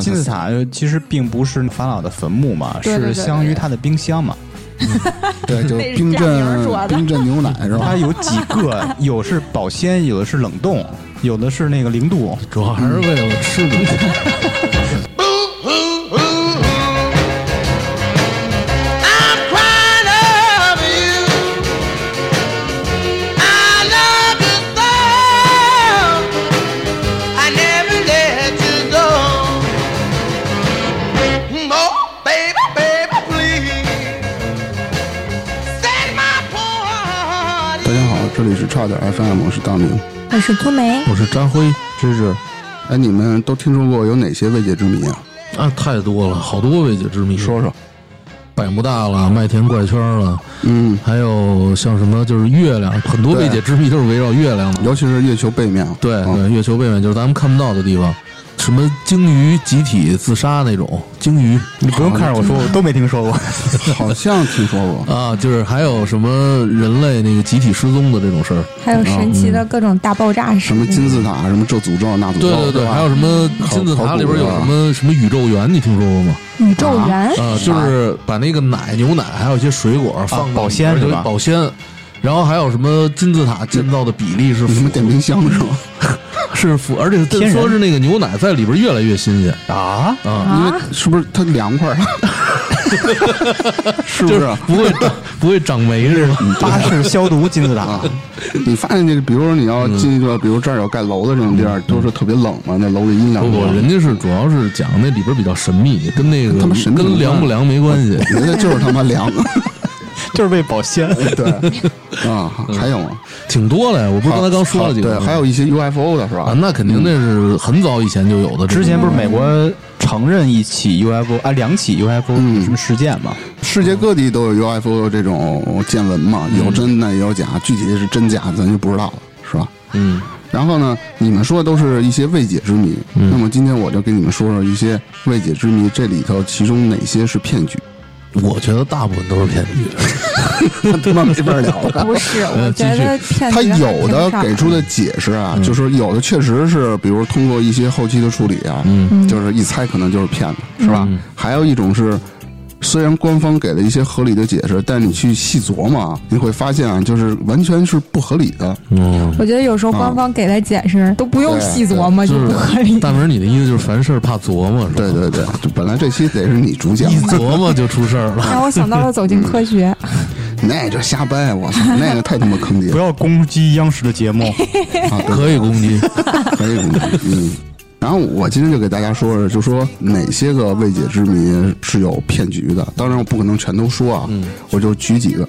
金字塔其实并不是法老的坟墓嘛，对对对是相当于他的冰箱嘛。对，就是冰镇冰镇牛奶 是吧它？有几个，有是保鲜，有的是冷冻，有的是那个零度。主要还是为了吃点 FM，我是大明。我是托梅，我是张辉，芝芝，哎，你们都听说过有哪些未解之谜啊？啊，太多了，好多未解之谜。说说。百慕大了，麦田怪圈了，嗯，还有像什么就是月亮，很多未解之谜都是围绕月亮的。尤其是月球背面。对嗯对，月球背面就是咱们看不到的地方，什么鲸鱼集体自杀那种鲸鱼你不用看着我说，我都没听说过。好像听说过。啊，就是还有什么人类那个集体失踪的这种事儿。还有神奇的各种大爆炸什么。金字塔，什么这诅咒那诅咒，对对对，还有什么金字塔里边有什么什么宇宙园，你听说过吗？宇宙园，啊，就是把那个奶、牛奶还有一些水果放到保鲜里边是吧保鲜。然后还有什么金字塔建造的比例是符什么电冰箱是吗？是符，而且听说是那个牛奶在里边越来越新鲜啊，啊，因为是不是它凉快？是不？就是是不会不会长霉似的。巴氏消毒金字塔啊，你发现这个，比如说你要进一个，比如这儿有盖楼的这种地儿，都是特别冷嘛，那楼里阴凉不不，人家是主要是讲那里边比较神秘，跟那个他妈神跟凉不凉没关系。人家就是他妈凉。就是为保鲜。对 啊，还有吗？挺多的呀，我不是刚才刚说了几个对，还有一些 UFO 的是吧？啊，那肯定那是很早以前就有的。之前不是美国承认一起 UFO 啊，两起 UFO 嗯什么事件嘛？世界各地都有 UFO 这种见闻嘛，有真的也有假，具体是真假咱就不知道了，是吧？嗯，然后呢，你们说的都是一些未解之谜，嗯那么今天我就跟你们说说一些未解之谜，这里头其中哪些是骗局？我觉得大部分都是骗局。他妈没法聊了。不是，我呃觉得骗他有的给出的解释啊，就是有的确实是，比如通过一些后期的处理啊，嗯就是一猜可能就是骗子，是吧？嗯还有一种是，虽然官方给了一些合理的解释，但你去细琢磨啊，你会发现啊，就是完全是不合理的。嗯，我觉得有时候官方给的解释都不用细琢磨就就是不合理。大明，你的意思就是凡事怕琢磨，是吧？对对对，就本来这期得是你主讲一，琢磨就出事儿了。让我想到了走进科学，那就瞎掰，我操，那个太他妈坑爹不要攻击央视的节目。啊！可以攻击，可以攻击，嗯。然后我今天就给大家说说，就说哪些个未解之谜是有骗局的。当然我不可能全都说啊，嗯我就举几个。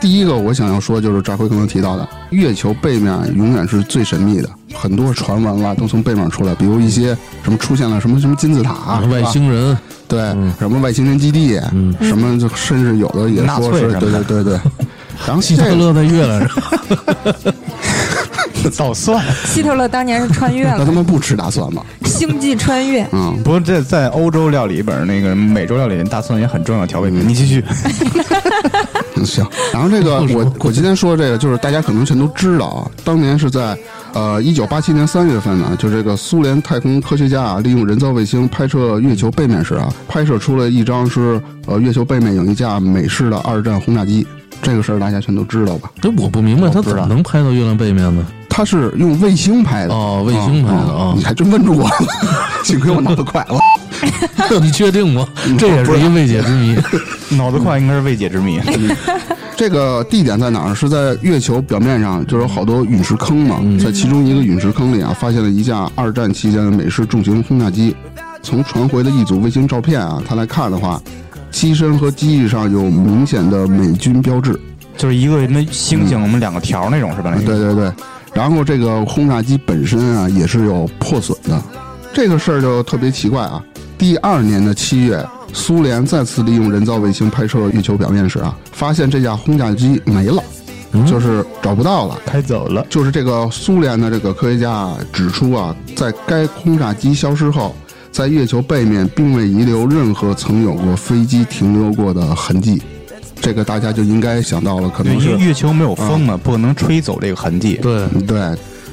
第一个我想要说就是赵辉刚刚提到的，月球背面永远是最神秘的，很多传闻啊都从背面出来，比如一些什么出现了什么什么金字塔、外星人，对、嗯什么外星人基地，嗯什么就甚至有的也说是对对对对。然后希这个特勒在月亮上，捣蒜。希特勒当年是穿越了那，他们不吃大蒜吗？星际穿越。嗯，不过这在欧洲料理里边，那个美洲料理里，大蒜也很重要调味品。你继续。嗯，行。然后这个我我今天说这个，就是大家可能全都知道啊，当年是在呃一九八七年三月份呢，就这个苏联太空科学家啊，利用人造卫星拍摄月球背面时啊，拍摄出了一张是呃月球背面有一架美式的二战轰炸机。这个事儿大家全都知道吧？这我不明白，他怎么能拍到月亮背面呢？它是用卫星拍的哦卫星拍的哦啊你还真问住我了，幸亏我脑子快了。你确定吗？这也是一未解之谜。脑子快应该是未解之谜。这个地点在哪儿？是在月球表面上，就有好多陨石坑嘛，在其中一个陨石坑里啊，发现了一架二战期间的美式重型轰炸机。从传回的一组卫星照片啊，它来看的话，机身和机翼上有明显的美军标志。就是一个什么星星，我们两个条那种是吧？那个对对对，然后这个轰炸机本身啊也是有破损的，这个事儿就特别奇怪啊。第二年的七月，苏联再次利用人造卫星拍摄月球表面时啊，发现这架轰炸机没了，就是找不到了。开走了。就是这个苏联的这个科学家指出啊，在该轰炸机消失后，在月球背面并未遗留任何曾有过飞机停留过的痕迹。这个大家就应该想到了，可，能是因为月球没有风嘛，不可能吹走这个痕迹。对，对，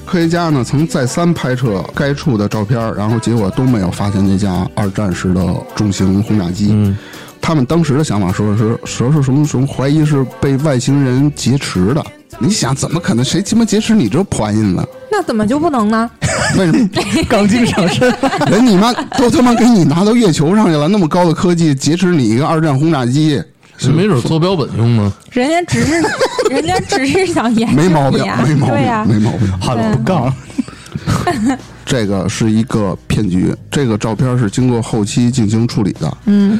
科学家呢曾再三拍摄该处的照片，然后结果都没有发现那架二战时的重型轰炸机。嗯，他们当时的想法说是说是什么什么怀疑是被外星人劫持的。你想怎么可能？谁鸡巴劫持你这破玩意呢？那怎么就不能呢？为什么 钢筋上身，人你妈都他妈给你拿到月球上去了？那么高的科技劫持你一个二战轰炸机，是没准做标本用呢。人家只是，人家只是想研究没毛病没毛病，对呀、没毛病。好了不杠。这个是一个骗局，这个照片是经过后期进行处理的。嗯，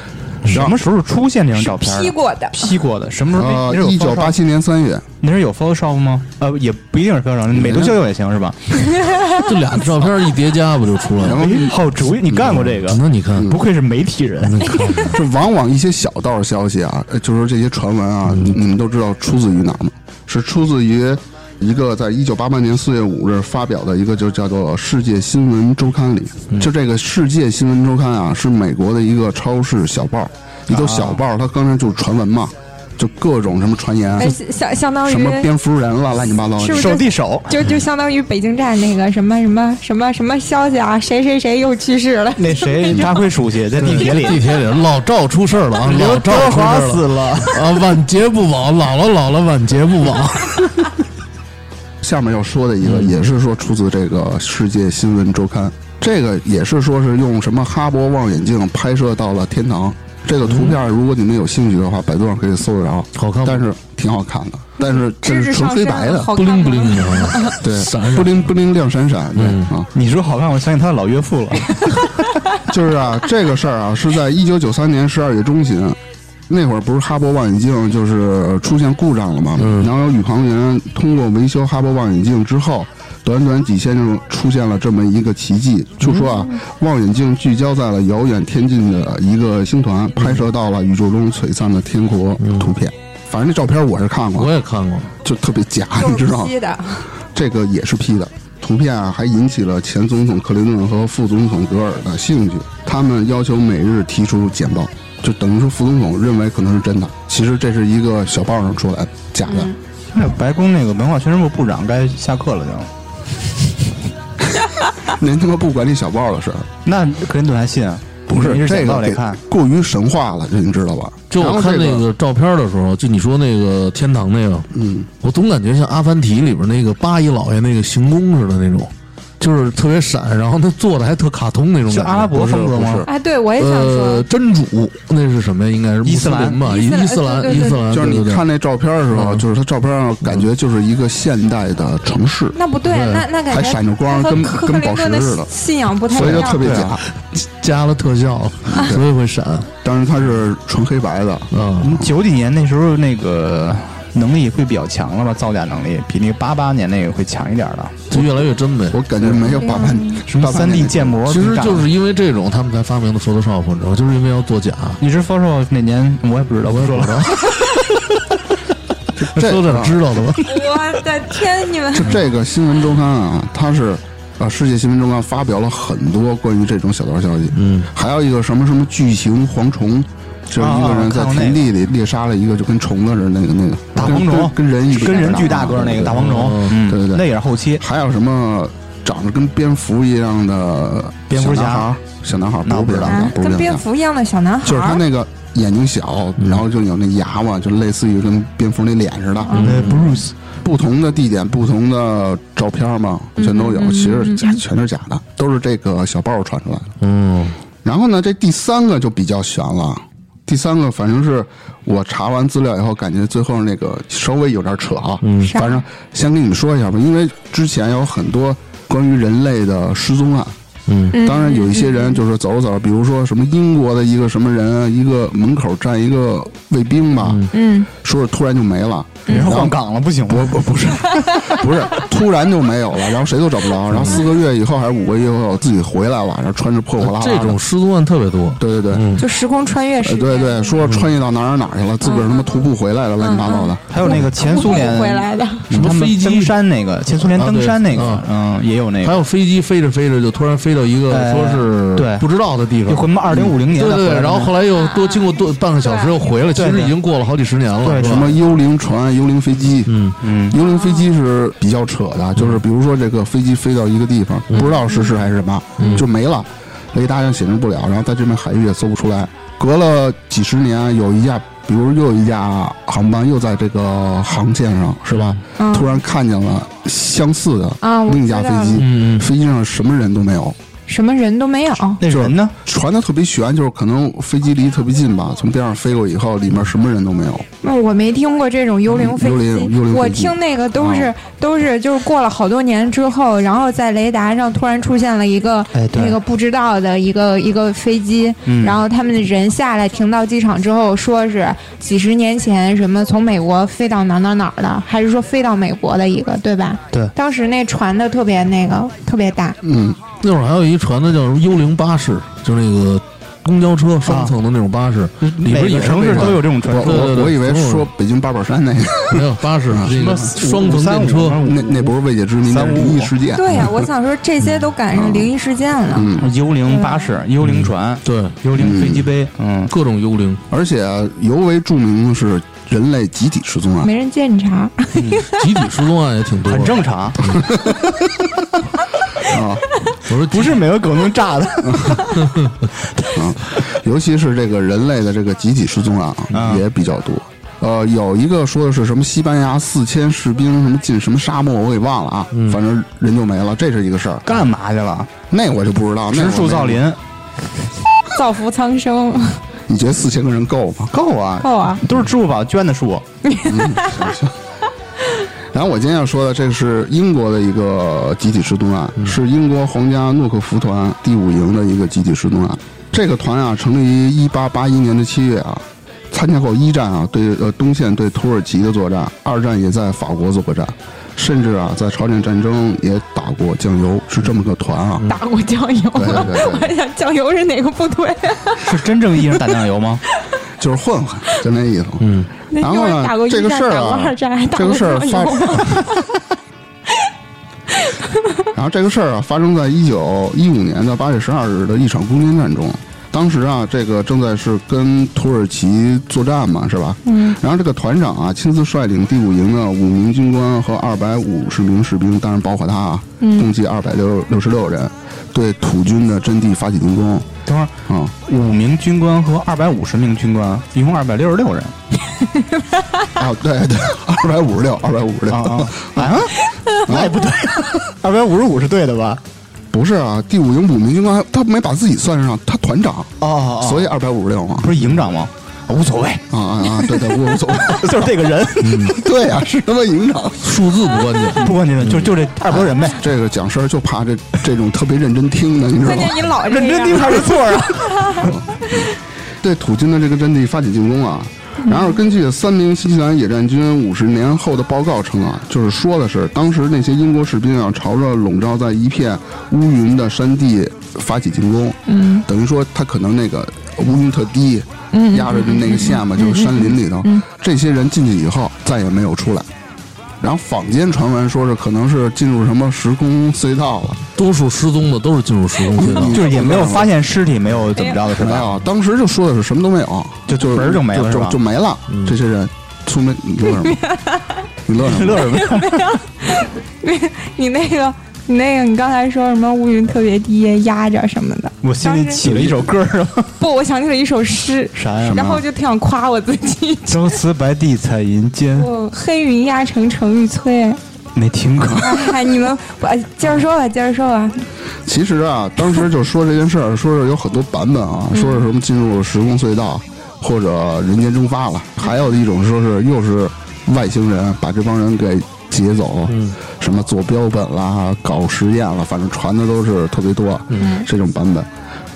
什么时候出现这张照片？P 过的，P 过的，什么时候？呃一九八七年三月，那是有 Photoshop 吗？呃，也不一定是 Photoshop，美图秀秀也行是吧？这俩照片一叠加不就出来了？然后哎好主意，你干过这个？那你看，不愧是媒体人。这往往一些小道消息啊，呃就是说这些传闻啊，你你们都知道出自于哪儿吗？是出自于一个在一九八八年四月五日发表的一个就叫做《世界新闻周刊》里。就这个《世界新闻周刊》啊，是美国的一个超市小报，一个小报，它刚才就是传闻嘛，就各种什么传言，哎，相相当于什么蝙蝠人了，乱七八糟的。是不是手递手，就就相当于北京站那个什么什么什么什么消息啊，谁谁谁又去世了，那谁扎辉书记在地铁里，地铁里老赵出事儿了啊！老赵出事了 死了。啊！晚节不保，老了老了，晚节不保。下面要说的一个，嗯。也是说出自这个《世界新闻周刊》，这个也是说是用什么哈勃望远镜拍摄到了天堂。这个图片，如果你们有兴趣的话，百度上可以搜得着，好看但是挺好看的，但是这是纯黑白的，不灵不灵的，啊。对闪闪，不灵不灵亮闪闪，对嗯。啊，你说好看，我相信他的老岳父了。就是啊，这个事儿啊，是在一九九三年十二月中旬，那会儿不是哈勃望远镜就是出现故障了嘛，嗯然后有宇航员通过维修哈勃望远镜之后。短短几天就出现了这么一个奇迹，就说啊，望远镜聚焦在了遥远天际的一个星团，拍摄到了宇宙中璀璨的天国图片。反正那照片我是看过我，也看过。就特别假，你知道吗？这个也是 P 的。图片啊，还引起了前总统克林顿和副总统德尔的兴趣，他们要求每日提出简报，就等于说副总统认为可能是真的，其实这是一个小报上出来的假的。嗯那白宫那个文化宣传部部长该下课了就。您他妈不管理小报的事儿，那克林顿还信啊？不是这个得看。过于神话了，这你知道吧？就我看那个照片的时候，就你说那个天堂那个，嗯，我总感觉像《阿凡提》里边那个八一老爷那个行宫似的那种，就是特别闪，然后他做的还特卡通那种感觉。是阿拉伯风格吗不是不是？哎，对我也想呃，说，真主那是什么呀？应该是伊斯兰吧？伊斯兰伊斯兰，就是你看那照片的时候，嗯就是他照片上感觉就是一个现代的城市，那不对，那那感觉还闪着光跟跟宝石似的信仰不太所以就特别假啊。加了特效，所以会闪。当然它是纯黑白的，嗯，嗯，九几年那时候那个能力会比较强了吧？造假能力比那个八八年那个会强一点的。就越来越真呗。我感觉没有八八什么三 D 建模，其实就是因为这种，他们才发明的 Photoshop，你知道吗？就是因为要作假。你知 Photoshop 哪年？我也不知道，不知道。这说点啊知道的吧？我的天，你们就这个新闻周刊啊，它是啊世界新闻周刊发表了很多关于这种小道消息，嗯，还有一个什么什么巨型蝗虫，就是一个人在田地里猎杀了一个就跟虫子似的那个那个大蝗虫跟人一比跟人巨大个儿那个大蝗虫，嗯，对对对那也是后期。还有什么长得跟蝙蝠一样的蝙蝠侠小男孩不知道不是蝙蝠侠，不是跟蝙蝙蝠一样的小男孩就是他，那个眼睛小，然后就有那牙嘛，就类似于跟蝙蝠那脸似的。那 Bruce 不同的地点、不同的照片嘛，全都有。其实假全是假的，都是这个小报传出来的。嗯，然后呢，这第三个就比较悬了。第三个反正是我查完资料以后，感觉最后那个稍微有点扯啊。嗯，反正先跟你们说一下吧，因为之前有很多关于人类的失踪案。嗯，当然有一些人就是走着走着，比如说什么英国的一个什么人啊，一个门口站一个卫兵吧，嗯，说是突然就没了。人换岗了，不行吗？不不不是，不是，突然就没有了，然后谁都找不着，然后四个月以后还是五个月以后自己回来了，然后穿着破破烂烂。这种失踪案特别多。对对对，嗯，就时空穿越呃时，对对，说穿越到哪儿哪儿哪儿去了，自个儿他妈徒步回来了，乱七八糟的。还有那个前苏联回来的，什么飞机登山那个，前苏联登山那个啊，嗯，也有那个。还有飞机飞着飞着就突然飞到一个哎说是对。不知道的地方。有，什么二零五零年对对然后后来又多经过多半个小时又回来，其实已经过了好几十年了，对什么幽灵船、幽灵飞机，嗯。嗯，幽灵飞机是是比较扯的，就是比如说这个飞机飞到一个地方，不知道是是还是什么，就没了，雷达上显示不了，然后在这边海域也搜不出来。隔了几十年，有一架，比如又有一架航班又在这个航线上，是吧？嗯。突然看见了相似的另一架飞机，飞机上什么人都没有，什么人都没有。那人呢？传的特别悬，就是可能飞机离特别近吧，从边上飞过以后，里面什么人都没有。那我没听过这种幽灵飞幽灵机，幽灵我听那个都是、啊都是就是过了好多年之后，然后在雷达上突然出现了一个、哎那个不知道的一个一个飞机，嗯然后他们的人下来停到机场之后，说是几十年前什么从美国飞到哪哪哪儿的，还是说飞到美国的一个，对吧？对当时那传的特别那个特别大，嗯，那会儿还有一传的叫什么幽灵巴士，就是那个公交车双层的那种巴士，里边每个也是城市都有这种传我说。对对对我我以为说北京八宝山那个，没有巴士，那个双层电车，那那不是未解之谜，那是灵异事件。对呀、我想说这些都赶上灵异事件了。嗯，幽灵巴士、幽灵船、对，幽灵飞机杯，嗯，各种幽灵，而且尤为著名的是人类集体失踪案。没人见查，集体失踪案也挺多，很正常，啊我说不是每个狗能炸的。啊，尤其是这个人类的这个集体失踪案啊啊，也比较多。呃，有一个说的是什么西班牙四千士兵什么进什么沙漠，我给忘了啊，反正人就没了，这是一个事儿。干嘛去了？那我就不知道，那植我没树造林，造福苍生，你觉得四千个人够吗？够啊，够啊！都是支付宝捐的树。然后我今天要说的，这是英国的一个集体失踪案，是英国皇家诺克福团第五营的一个集体失踪案。这个团啊，成立于一八八一年的七月啊，参加过一战啊对呃东线对土耳其的作战，二战也在法国做过战，甚至啊在朝鲜战争也打过酱油，是这么个团啊。打过酱油对对对对我还想酱油是哪个部队？是真正意义上打酱油吗？就是混混，就那意思。嗯，然后呢这个事儿啊这个事儿发。然后这个事儿啊，发生在一九一五年的八月十二日的一场攻坚战中。当时啊，这个正在是跟土耳其作战嘛，是吧？嗯。然后这个团长啊，亲自率领第五营的五名军官和二百五十名士兵，当然包括他啊，共计二百六六十六人，对土军的阵地发起进攻。等会儿，啊、五名军官和二百五十名军官，一共二百六十六人。啊，对对，二百五十六，二百五十六。啊啊啊！那也不对，二百五十五是对的吧？不是啊，第五营五名军官，他没把自己算上，他团长，哦所以二百五十六嘛。不是营长吗？无所谓，啊啊啊！对对，无无所谓。就是这个人，对啊，是他妈营长。数字不关键，不关键，就就这二拨人呗。这个讲事儿就怕这这种特别认真听的，你知道吗？你老认真听样，还是错啊？对土军的这个阵地发起进攻啊。然而，根据三名新西兰野战军五十年后的报告称啊，就是说的是当时那些英国士兵啊，朝着笼罩在一片乌云的山地发起进攻。嗯，等于说他可能那个乌云特低，嗯，压着的那个线嘛，就是山林里头。这些人进去以后再也没有出来。然后坊间传闻说是可能是进入什么时空隧道了，多数失踪的都是进入时空隧道。就是也没有发现尸体，没有怎么着的是吧？没有，当时就说的是什么都没有，就就坟儿就没了是吧就就没了。这些人，出门 你乐什么？你乐什么？乐什么呀？你那个你那个你刚才说什么乌云特别低压着什么的？我心里起了一首歌是吧？不，我想起了一首诗，啥呀？然后就挺想夸我自己。朝辞白帝彩云间，我黑云压城城欲摧。没听过。哎，你们我接着说吧，接着说吧。其实啊，当时就说这件事儿，说是有很多版本啊，说是什么进入时空隧道，或者人间蒸发了，还有一种说是又是外星人把这帮人给劫走，什么做标本啦、搞实验了，反正传的都是特别多，这种版本。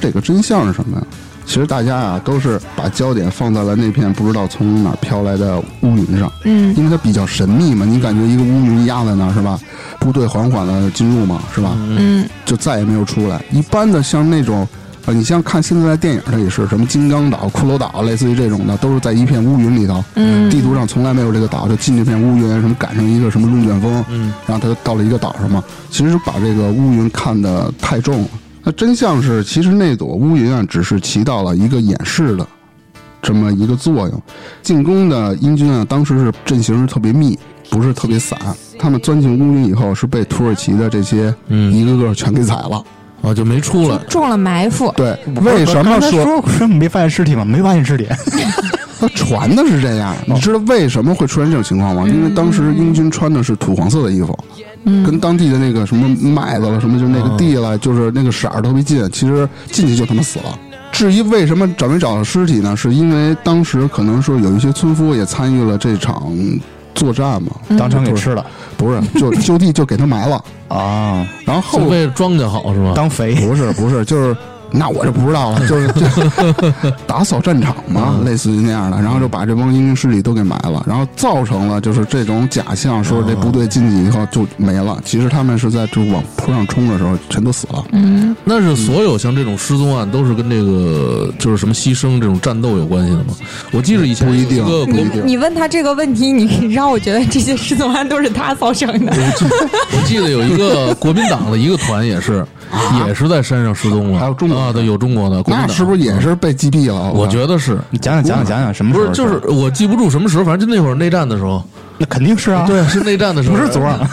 这个真相是什么呀？其实大家啊都是把焦点放在了那片不知道从哪儿飘来的乌云上，嗯，因为它比较神秘嘛，你感觉一个乌云压在那儿是吧？部队缓缓的进入嘛，是吧？嗯，就再也没有出来。一般的像那种，呃，你像看现在的电影，它也是什么金刚岛、骷髅岛，类似于这种的，都是在一片乌云里头。嗯地图上从来没有这个岛，就进这片乌云，什么赶上一个什么龙卷风，嗯，然后他就到了一个岛上嘛。其实把这个乌云看得太重了。那真相是，其实那朵乌云啊，只是起到了一个掩饰的这么一个作用。进攻的英军啊，当时是阵型是特别密，不是特别散。他们钻进乌云以后，是被土耳其的这些嗯一个个全给宰了。啊，就没出来。中了埋伏。对，为什么说说没发现尸体吗？没发现尸体，他 传的是这样？你知道为什么会出现这种情况吗？因为当时英军穿的是土黄色的衣服，跟当地的那个什么麦子了，什么就那个地了，就是那个色儿特别近，其实进去就他妈死了。至于为什么找没找到尸体呢？是因为当时可能说有一些村夫也参与了这场作战嘛，当场给吃了。不是，就 就地就给他埋了，啊，然后后是为了庄稼好是吧？当肥。不是不是，就是那我就不知道了，就是 就打扫战场嘛，类似于那样的，然后就把这帮英军尸体都给埋了，然后造成了就是这种假象，说这部队进去以后就没了，其实他们是在就往坡上冲的时候全都死了。嗯，那是所有像这种失踪案都是跟这个就是什么牺牲这种战斗有关系的吗？我记得以前不一定你你问他这个问题，你 让我觉得这些失踪案都是他造成的。我记得有一个国民党的一个团也是，也是在山上失踪了。还有中国的啊，对，有中国的，国民党那是不是也？是被击毙了？我觉得是，你讲讲讲讲讲讲什么时候？不是就是我记不住什么时候，反正就那会儿内战的时候，那肯定是啊，对，是内战的时候，不是昨儿。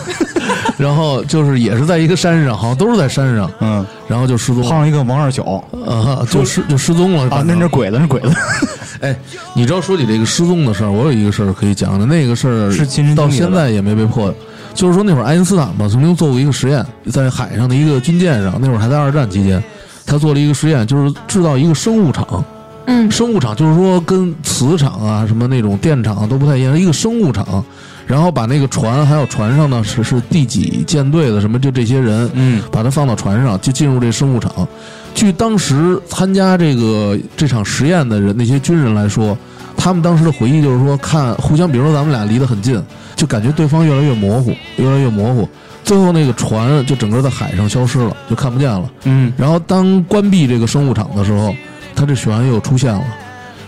然后就是也是在一个山上，好像都是在山上，嗯，然后就失踪了碰上一个王二小啊，就失就失踪了啊，那是鬼子，那是鬼子。哎，你知道说起这个失踪的事儿，我有一个事儿可以讲的，那个事儿是亲身经历的到现在也没被破。就是说那会儿爱因斯坦吧，曾经做过一个实验，在海上的一个军舰上，那会儿还在二战期间，他做了一个实验，就是制造一个生物场。嗯生物场就是说跟磁场啊、什么那种电场都不太一样，一个生物场。然后把那个船还有船上呢是是第几舰队的什么就这些人，嗯，把它放到船上，就进入这生物场。据当时参加这个这场实验的人，那些军人来说，他们当时的回忆就是说，看互相，比如说咱们俩离得很近，就感觉对方越来越模糊，越来越模糊。最后那个船就整个在海上消失了，就看不见了。嗯，然后当关闭这个生物场的时候，它这血案又出现了。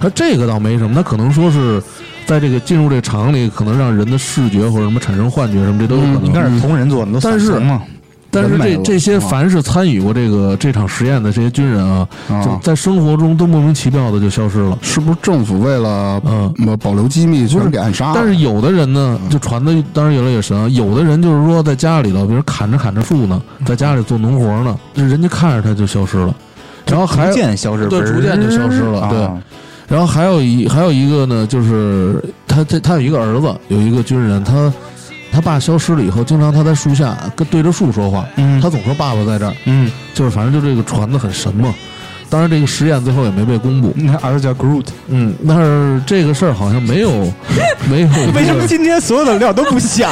它这个倒没什么，它可能说是在这个进入这个场里，可能让人的视觉或者什么产生幻觉什么，这都有可能。应该是同人做的，都但是散层嘛。但是这这些啊凡是参与过这个这场实验的这些军人啊，啊就在生活中都莫名其妙的就消失了。是不是政府为了嗯呃保留机密，就是给暗杀了？但是有的人呢，就传的当然越来越神啊。有的人就是说在家里头，比如砍着砍着树呢，在家里做农活呢，这人家看着他就消失了。然后还逐渐消失，对逐渐就消失了对啊然后还有一还有一个呢，就是他他他有一个儿子，有一个军人，他他爸消失了以后，经常他在树下跟对着树说话，嗯他总说爸爸在这儿，嗯，就是反正就这个传的很神嘛。当然，这个实验最后也没被公布。那儿子叫 Groot，嗯，但是这个事儿好像没有 没有。为什么今天所有的料都不响？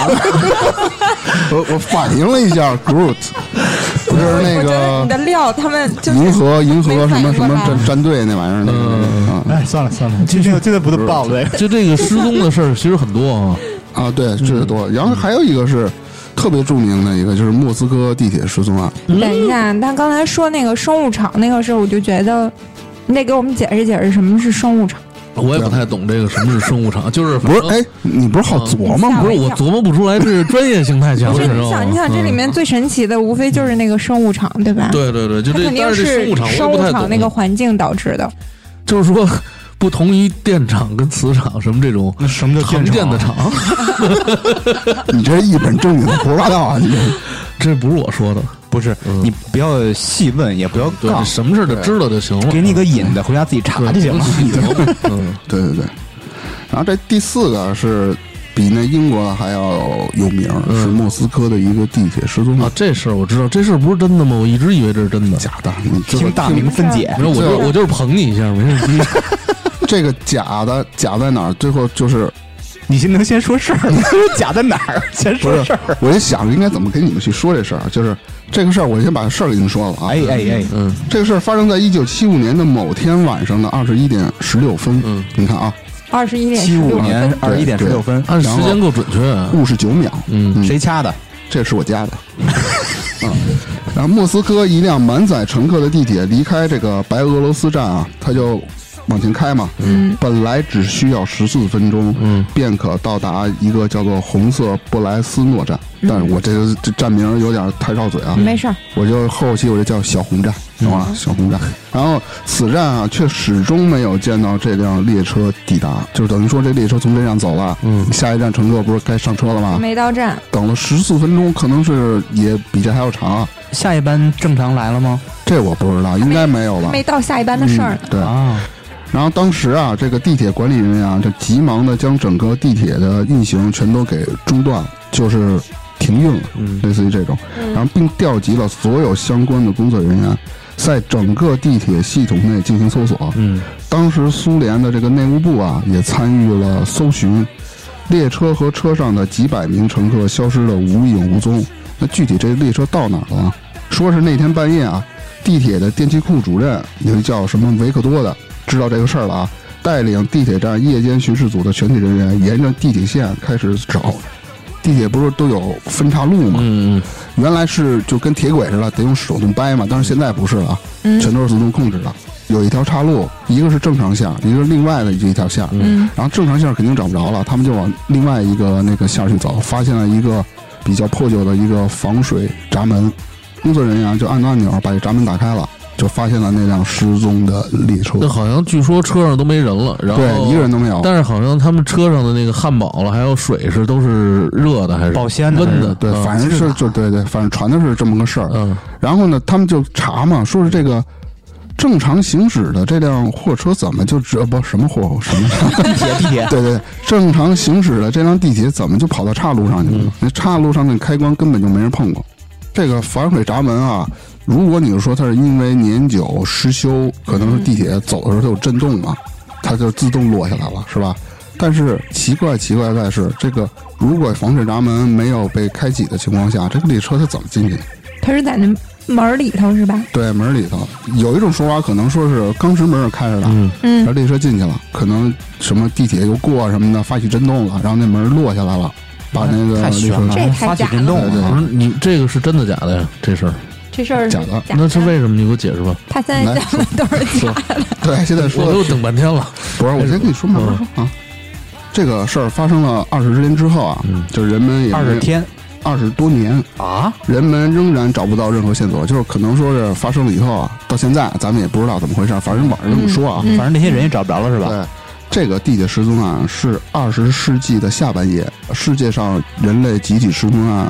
我我反应了一下，Groot 不是那个你的料，他们就是银河银河什么什么战战队那玩意儿哎，算了算了，今天今天不都爆了这个？就这个失踪的事儿，其实很多啊。啊，对，这个多。然后还有一个是特别著名的一个，就是莫斯科地铁失踪案。等一下，他刚才说那个生物场那个事儿，我就觉得你得给我们解释解释什么是生物场。我也不太懂这个什么是生物场，就是不是，哎，你不是好琢磨吗？不是我琢磨不出来，这是专业性太强了，不是，你想，你想这里面嗯最神奇的，无非就是那个生物场，对吧？，对对对，就这，肯定是生物。场那个环境导致的。就是说，不同于电场跟磁场什么这种那什么叫常见的场？你这一本正经的胡说八道啊！你这 这不是我说的。不是，嗯你不要细问，也不要对，杠，什么事儿就知道就行了。给你个引子，回家自己查就行了。嗯，对对对。然后这第四个是比那英国的还要有名是莫斯科的一个地铁失踪案，，啊这事儿我知道，这事儿不是真的吗？我一直以为这是真的。假的。你这个听大明分解没，有，我就我就是捧你一下，没事。这个假的假在哪儿？最后就是你先能先说事儿，你 说假在哪儿？先说事儿。？我就想着应该怎么给你们去说这事儿，就是这个事儿，我先把事儿给你们说了啊。哎哎哎，嗯这个事儿发生在一九七五年的某天晚上的二十一点十六分。嗯，你看啊，二十一点七五分，年二十一点十六分，按时间够准确啊。误是九秒。嗯谁掐的？这是我家的。嗯，然后莫斯科一辆满载乘客的地铁离开这个白俄罗斯站啊，它就往前开嘛，嗯，本来只需要十四分钟，嗯，便可到达一个叫做红色布莱斯诺站。但是我这个这站名有点太绕嘴啊，没事儿，我就后期我就叫小红站，懂吗？小红站。然后此站啊，却始终没有见到这辆列车抵达，就是等于说这列车从这站走了，嗯下一站乘客不是该上车了吗？没到站，等了十四分钟，可能是也比这还要长啊。下一班正常来了吗？这我不知道，应该没有吧？没到下一班的事儿呢嗯。对，啊，然后当时啊，这个地铁管理人员啊，就急忙的将整个地铁的运行全都给中断了，就是停运了，嗯类似于这种。然后并调集了所有相关的工作人员，在整个地铁系统内进行搜索。嗯当时苏联的这个内务部啊，也参与了搜寻，列车和车上的几百名乘客消失的无影无踪。那具体这列车到哪儿了？说是那天半夜啊，地铁的电气库主任，一个叫什么维克多的，知道这个事儿了啊，带领地铁站夜间巡视组的全体人员，沿着地铁线开始找。地铁不是都有分岔路吗？嗯原来是就跟铁轨似的，得用手动掰嘛，但是现在不是了，嗯全都是自动控制的。有一条岔路，一个是正常线，一个是另外的一条线。嗯然后正常线肯定找不着了，他们就往另外一个那个线去走，发现了一个比较破旧的一个防水闸门，工作人员就按按钮把这闸门打开了，就发现了那辆失踪的列车。那好像据说车上都没人了，然后对，一个人都没有。但是好像他们车上的那个汉堡了，还有水是都是热的还是保鲜的温的？对，嗯反正是就对对，反正传的是这么个事儿。嗯然后呢，他们就查嘛，说是这个正常行驶的这辆货车怎么就这不什么货什么地铁地铁，对对，正常行驶的这辆地铁怎么就跑到岔路上去了？那岔路上那开关根本就没人碰过。这个反水闸门啊，如果你说它是因为年久失修，可能是地铁走的时候它有震动嘛，它就自动落下来了，是吧？但是奇怪奇怪在是，这个如果防水闸门没有被开启的情况下，这个列车它怎么进去的？他是在那门儿里头是吧？对，门里头有一种说法，可能说是钢石门是开着的，嗯然后嗯，列车进去了，可能什么地铁又过什么的，发起震动了，然后那门落下来了，把那个列车太悬了，这发起震动了。不是你这个是真的假的呀？这事儿这事儿假的那是为什么？你给我解释吧。他现在讲的都是假的。对，现在说我都等半天了。不是，我先跟你说慢慢说啊。这个事儿发生了二十天之后啊，嗯就人们也二十天二十多年，啊，人们仍然找不到任何线索，就是可能说是发生了以后啊，到现在咱们也不知道怎么回事，反正网上这么说啊。嗯反正那些人也找不着了是吧？对，这个地铁失踪案是二十世纪的下半叶世界上人类集体失踪案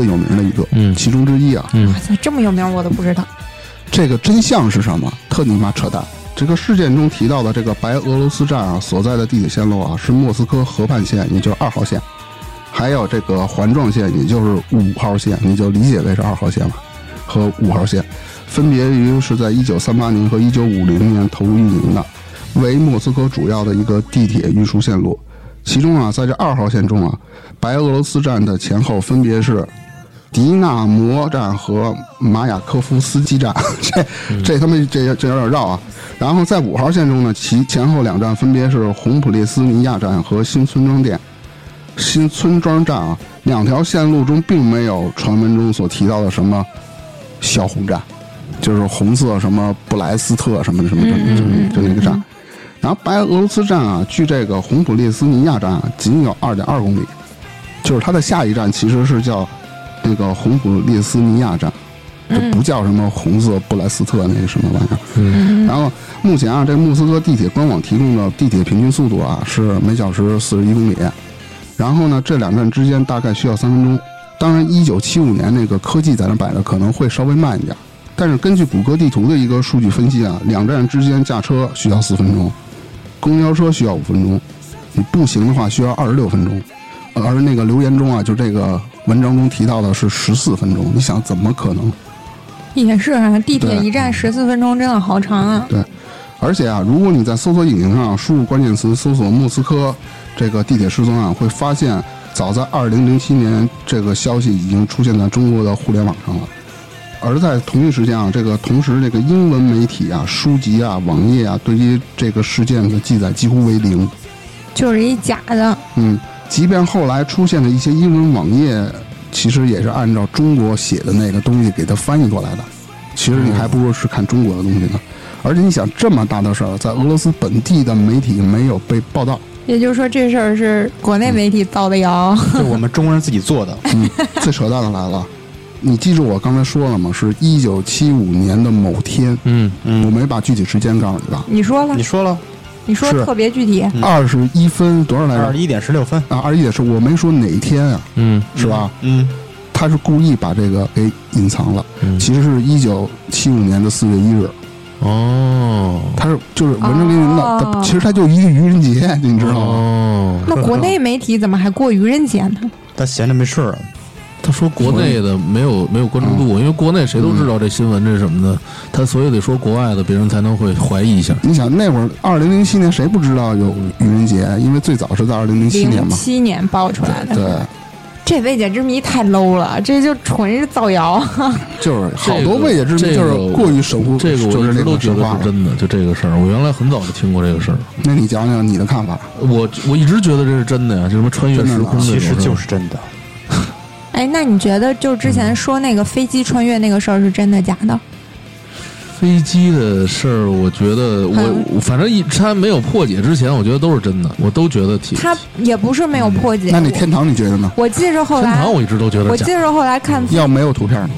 最有名的一个，嗯其中之一啊。嗯哇塞，这么有名我都不知道。这个真相是什么？特你妈扯淡！这个事件中提到的这个白俄罗斯站啊所在的地铁线路啊是莫斯科河畔线，也就是二号线，还有这个环状线，也就是五号线，你就理解为是二号线了，和五号线，分别于是在一九三八年和一九五零年投入运营的，为莫斯科主要的一个地铁运输线路。其中啊，在这二号线中啊，白俄罗斯站的前后分别是迪纳摩站和马雅科夫斯基站，这这他妈这这有点绕啊。然后在五号线中呢，其前后两站分别是红普列斯尼亚站和新村庄店。新村庄站啊，两条线路中并没有传闻中所提到的什么小红站，就是红色什么布莱斯特什么的什么的，就就那个站。然后白俄罗斯站啊，距这个红普列斯尼亚站啊，仅有二点二公里，就是它的下一站其实是叫那个红普列斯尼亚站，就不叫什么红色布莱斯特那个什么玩意儿。嗯然后目前啊，这莫斯科地铁官网提供的地铁平均速度啊是每小时四十一公里，然后呢，这两站之间大概需要三分钟。当然，一九七五年那个科技在那摆着，可能会稍微慢一点。但是根据谷歌地图的一个数据分析啊，两站之间驾车需要四分钟，公交车需要五分钟，你步行的话需要二十六分钟。而那个留言中啊，就这个文章中提到的是十四分钟，你想怎么可能？也是啊，地铁一站十四分钟，真的好长啊。对而且啊，如果你在搜索引擎上输入关键词搜索莫斯科这个地铁失踪案，会发现早在二零零七年，这个消息已经出现在中国的互联网上了。而在同一时间啊，这个同时这个英文媒体啊、书籍啊、网页啊，对于这个事件的记载几乎为零。就是一假的。嗯，即便后来出现的一些英文网页，其实也是按照中国写的那个东西给它翻译过来的。其实你还不如是看中国的东西呢。而且你想这么大的事儿，在俄罗斯本地的媒体没有被报道。也就是说这事儿是国内媒体造的谣。就我们中国人自己做的。嗯，最扯淡的来了，你记住我刚才说了吗？是一九七五年的某天，嗯我没把具体时间告诉你吧？你说了你，说了，你说特别具体，二十一分多少来着？二十一点十六分，啊，二十一点是我没说哪天啊，嗯。是吧？嗯，他是故意把这个给隐藏了，嗯，其实是一九七五年的四月一日，哦。他是就是文章给你闹，哦。他其实他就一个愚人节，你知道吗？哦，那国内媒体怎么还过愚人节呢？他闲着没事儿，他说国内的没有没有关注度，因为国内谁都知道这新闻这是什么的，他所以得说国外的，别人才能会怀疑一下。你想那会儿二零零七年谁不知道有愚人节？因为最早是在二零零七年零嘛。七年爆出来的，对，这未解之谜太 low 了，这就纯是造谣。就是好多未解之谜，就是过于神乎，这个我就是那一直都觉。得是真的，就这个事儿，我原来很早就听过这个事儿，那你讲讲你的看法？我我一直觉得这是真的呀，就什么穿越时空其实就是真的。哎，那你觉得就之前说那个飞机穿越那个事儿是真的假的？飞机的事儿，我觉得我反正一他没有破解之前，我觉得都是真的，我都觉得挺。他也不是没有破解。那你天堂你觉得呢？我记着后来天堂，我一直都觉得假我记。着后来看要没有图片呢？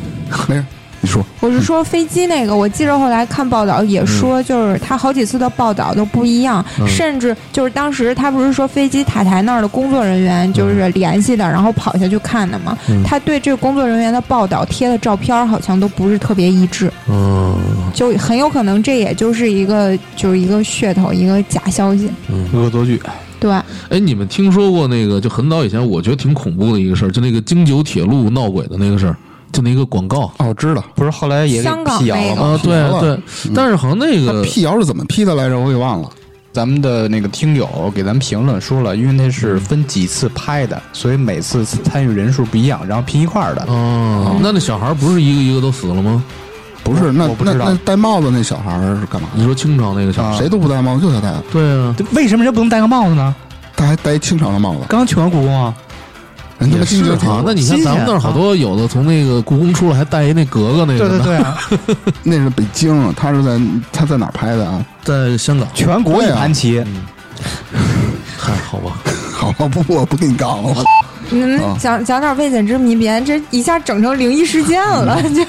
没事，你说。我是说飞机那个，我记着后来看报道也说，就是他好几次的报道都不一样，嗯甚至就是当时他不是说飞机塔台那儿的工作人员就是联系的，然后跑下去看的嘛。嗯他对这个工作人员的报道贴的照片好像都不是特别一致，嗯就很有可能这也就是一个就是一个噱头，一个假消息。嗯。恶作剧，对，哎，你们听说过那个就很早以前，我觉得挺恐怖的一个事儿，就那个京九铁路闹鬼的那个事儿，就那个广告哦，我知道。不是后来也辟谣了那个吗？啊，对了对，但是好像那个辟谣是怎么辟的来着？我给忘了。咱们的那个听友给咱们评论说了，因为那是分几次拍的，所以每次参与人数不一样，然后拼一块儿的。哦，那那小孩不是一个一个都死了吗？不是，那那我不知道那戴帽子那小孩儿是干嘛？你说清朝那个小孩？啊谁都不戴帽子，就他戴的。对啊，为什么人不能戴个帽子呢？他还戴清朝的帽子，刚去完故宫啊，人他妈也是哈。京九铁路那你看咱们那儿好多有的从那个故宫出来还带一那格格那个呢，对对对啊，那是北京啊，他是在他在哪儿拍的啊？在香港。全国一盘棋，嗨，好吧，好吧，不，我不跟你杠了。我你们啊讲讲点未解之谜，别这一下整成灵异事件了，就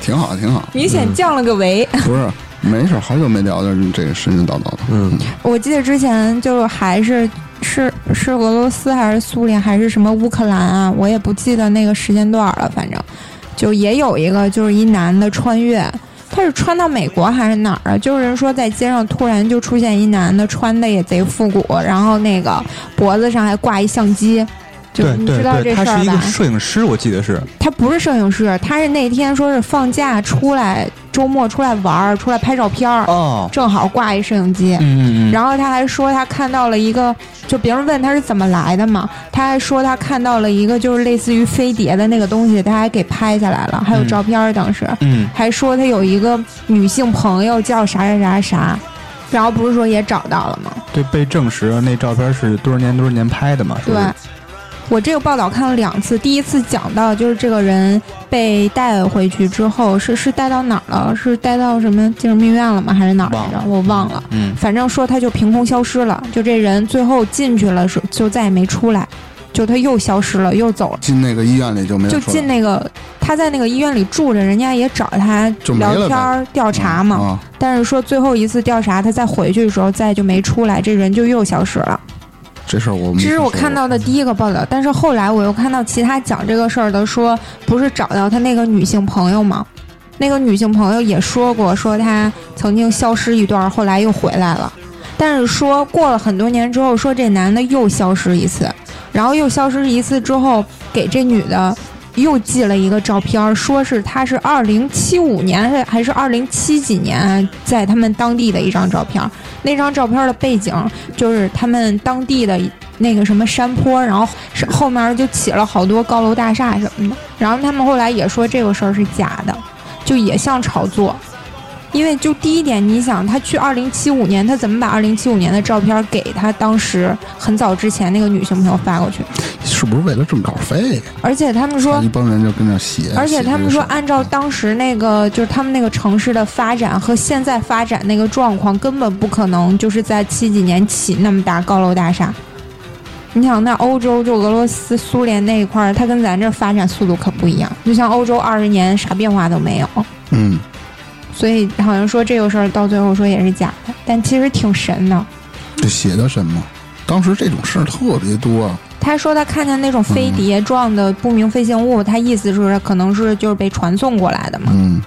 挺好，挺好。明显降了个维。不是，没事，好久没聊的这个神神叨叨的。嗯，我记得之前就还是是是俄罗斯还是苏联还是什么乌克兰啊，我也不记得那个时间段了，反正就也有一个就是一男的穿越。他是穿到美国还是哪儿啊？就是人说在街上突然就出现一男的，穿的也贼复古，然后那个脖子上还挂一相机，就对知道这对，事儿吧他是一个？摄影师，我记得是。他不是摄影师，他是那天说是放假出来，周末出来玩儿，出来拍照片儿，哦，正好挂一摄影机。嗯嗯嗯，然后他还说他看到了一个，就别人问他是怎么来的嘛，他还说他看到了一个就是类似于飞碟的那个东西，他还给拍下来了，还有嗯照片儿当时，嗯还说他有一个女性朋友叫啥啥啥啥，然后不是说也找到了吗？对，被证实了，那照片是多少年多少年拍的嘛？对是，我这个报道看了两次，第一次讲到就是这个人被带回去之后，是是带到哪儿了？是带到什么精神病院了吗？还是哪儿来着？我忘了。嗯，反正说他就凭空消失了，就这人最后进去了，是就再也没出来，就他又消失了，又走了。进那个医院里就没有就进那个，他在那个医院里住着，人家也找他聊天调查嘛。啊，但是说最后一次调查，他再回去的时候再就没出来，这人就又消失了。这事儿我这是我看到的第一个报道，但是后来我又看到其他讲这个事儿的说，不是找到他那个女性朋友吗？那个女性朋友也说过，说她曾经消失一段，后来又回来了。但是说过了很多年之后，说这男的又消失一次，然后又消失一次之后，给这女的又寄了一个照片，说是他是二零七五年还是还是二零七几年在他们当地的一张照片。那张照片的背景就是他们当地的那个什么山坡，然后是后面就起了好多高楼大厦什么的。然后他们后来也说这个事儿是假的，就也像炒作。因为就第一点，你想他去二零七五年，他怎么把二零七五年的照片给他当时很早之前那个女性朋友发过去？是不是为了挣稿费？而且他们说一，帮人就跟那写，而且他们说，按照当时那个就是他们那个城市的发展和现在发展那个状况，根本不可能就是在七几年起那么大高楼大厦。你想，那欧洲就俄罗斯、苏联那一块儿，它跟咱这发展速度可不一样。就像欧洲二十年啥变化都没有，嗯，所以好像说这个事儿到最后说也是假的，但其实挺神的。这写的什么？当时这种事儿特别多，他说他看见那种飞碟状的不明飞行物，他意思是可能是就是被传送过来的嘛。嗯。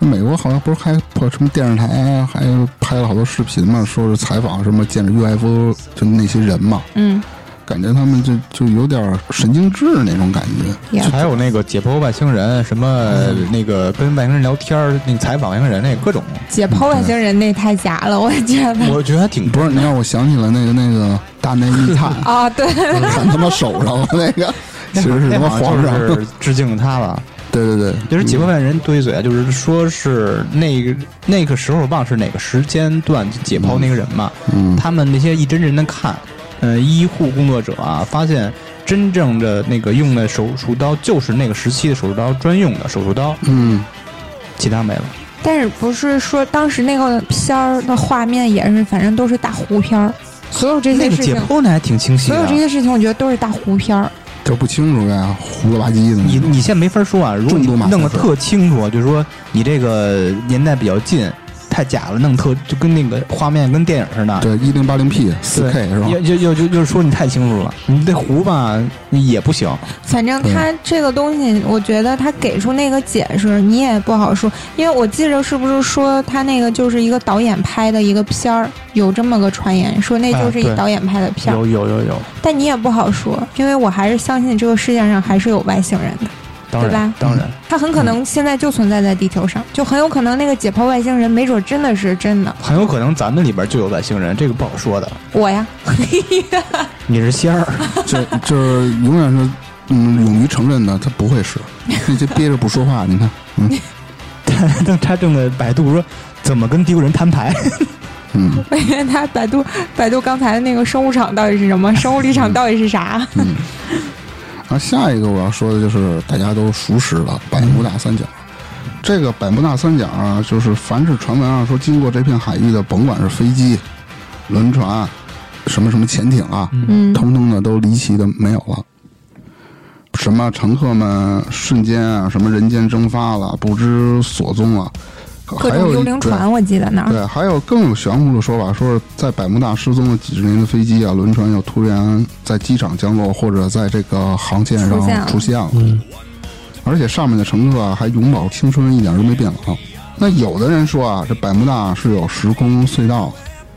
美国好像不是还破什么电视台啊，还拍了好多视频嘛，说是采访什么见着 UFO 就那些人嘛，嗯，感觉他们就就有点神经质那种感觉。也还有那个解剖外星人，什么那个跟外星人聊天儿，那个采访外星人那各种，解剖外星人那太假了，我觉得。我觉得还挺不是，你让我想起了那个那个大内密探，啊，对，砍他妈手上了那个，其实是他妈那好像皇上。是致敬他了。对对对，就是解剖外星人对嘴啊，就是说是那个那个时候忘是哪个时间段解剖那个人嘛，嗯。他们那些一帧帧的看，呃，医护工作者啊，发现真正的那个用的手术刀就是那个时期的手术刀专用的手术刀，嗯，其他没了。但是不是说当时那个片儿的画面也是，反正都是大糊片儿，所有这些事情，解剖呢还挺清晰的所有。这些事情，我觉得都是大糊片儿。这不清楚呀，糊了吧唧的。你你现在没法说啊，如果你弄得特清楚，就是说你这个年代比较近，太假了，弄特就跟那个画面跟电影似的。对一零八零 P 四 K 是吧？要要要就就是说你太清楚了，你这糊吧也不行。反正他这个东西，我觉得他给出那个解释，你也不好说，因为我记着是不是说他那个就是一个导演拍的一个片儿，有这么个传言，说那就是一导演拍的片儿，有有有有，但你也不好说，因为我还是相信这个世界上还是有外星人的，当对吧然当然，他很可能现在就存在在地球上，就很有可能那个解剖外星人，没准真的是真的。很有可能咱们里边就有外星人，这个不好说的。我呀，你是仙儿，就就是永远是嗯勇于承认的，他不会是那些憋着不说话。你看，嗯 他他正在百度说怎么跟地球人摊牌。嗯我以为他百度百度刚才的那个生物场到底是什么，生物力场到底是啥？嗯。啊，下一个我要说的就是大家都熟识的百慕大三角。这个百慕大三角啊，就是凡是传闻啊说经过这片海域的，甭管是飞机、轮船、什么什么潜艇啊，嗯，通通的都离奇的没有了。什么乘客们瞬间啊，什么人间蒸发了，不知所踪了。各种还有幽灵船，我记得那儿。对，还有更有玄乎的说法，说是在百慕大失踪了几十年的飞机啊、轮船又突然在机场降落，或者在这个航线上出现了出现了，嗯，而且上面的乘客啊还永葆青春，一点都没变老。那有的人说啊，这百慕大是有时空隧道，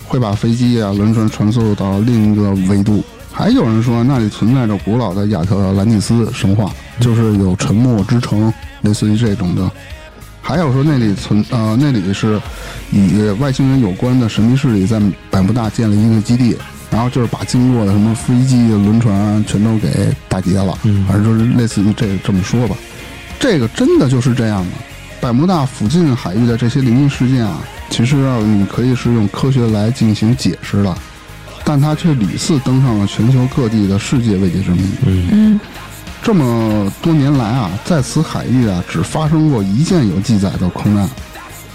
会把飞机啊、轮船传送到另一个维度。还有人说那里存在着古老的亚特兰蒂斯神话，就是有沉默之城，类似于这种的。还有说那里存呃那里是与外星人有关的神秘势力在百慕大建了一个基地，然后就是把经过的什么飞机、轮船全都给打劫了，嗯反正就是类似于这这么说吧。这个真的就是这样吗？百慕大附近海域的这些灵异事件啊，其实啊，你可以是用科学来进行解释的，但它却屡次登上了全球各地的世界未解之谜。嗯，这么多年来啊，在此海域啊，只发生过一件有记载的空难。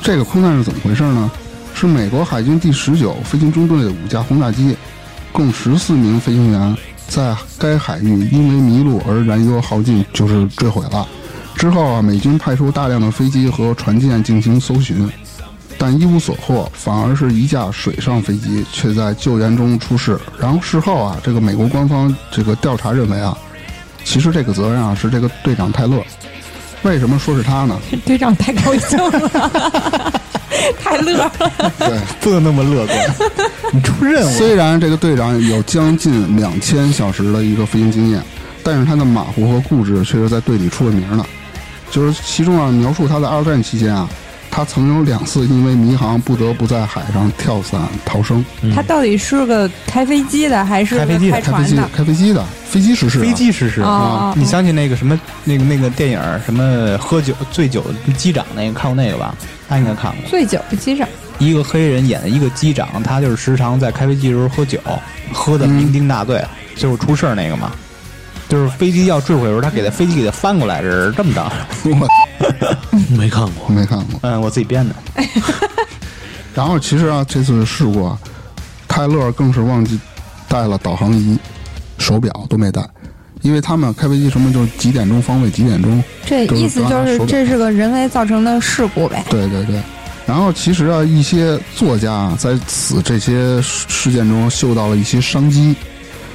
这个空难是怎么回事呢？是美国海军第十九飞行中队的五架轰炸机，共十四名飞行员在该海域因为迷路而燃油耗尽，就是坠毁了。之后啊，美军派出大量的飞机和船舰进行搜寻，但一无所获，反而是一架水上飞机却在救援中出事。然后事后啊，这个美国官方这个调查认为啊，其实这个责任啊是这个队长泰勒。为什么说是他呢？队长太高兴了，太乐了。对，不能那么乐观，你出任务虽然这个队长有将近两千小时的一个飞行经验，但是他的马虎和固执却是在队里出了名的。就是其中啊，描述他在二战期间啊，他曾有两次因为迷航不得不在海上跳伞逃生。他到底是个开飞机的还是开飞机的开开飞机的？，开飞机的飞机失事、啊，飞机失事啊哦你想起那个什么那个那个电影什么喝酒醉酒机长那个看过那个吧？他应该看过。醉酒机长，一个黑人演的一个机长，他就是时常在开飞机的时候喝酒，喝的酩酊大醉，最后出事儿那个嘛。就是飞机要坠毁的时候，他给他飞机给他翻过来，是这么着。我 没看过。没看过。嗯，我自己编的。然后其实啊，这次事故啊，泰勒更是忘记带了导航仪、手表都没带，因为他们开飞机什么就是几点钟方位几点钟，这意思就是这是个人为造成的事故呗。对对对。然后其实啊，一些作家啊，在此这些事事件中嗅到了一些商机，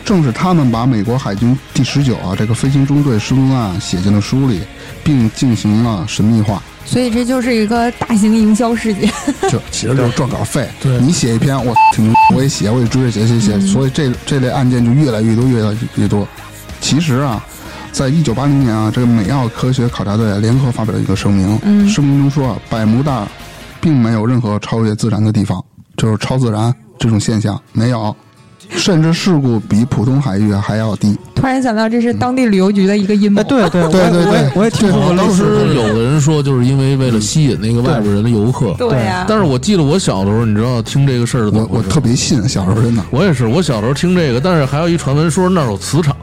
正是他们把美国海军第十九啊这个飞行中队失踪案写进了书里，并进行了神秘化。所以这就是一个大型营销事件。就其实就是赚稿费。对你写一篇，我挺我也写，我也追着写写写，所以这这类案件就越来越多，越来越多。其实啊，在一九八零年啊，这个美澳科学考察队联合发表了一个声明，嗯声明中说啊，百慕大并没有任何超越自然的地方，就是超自然这种现象没有，甚至事故比普通海域还要低。突然想到，这是当地旅游局的一个阴谋。哎，对对对对对我也我也听说过当时。有的人说，就是因为为了吸引那个外国人的游客。对呀、但是我记得我小的时候，你知道听这个事儿我我特别信，小时候真的。我也是，我小时候听这个，但是还有一传闻说那儿有磁场，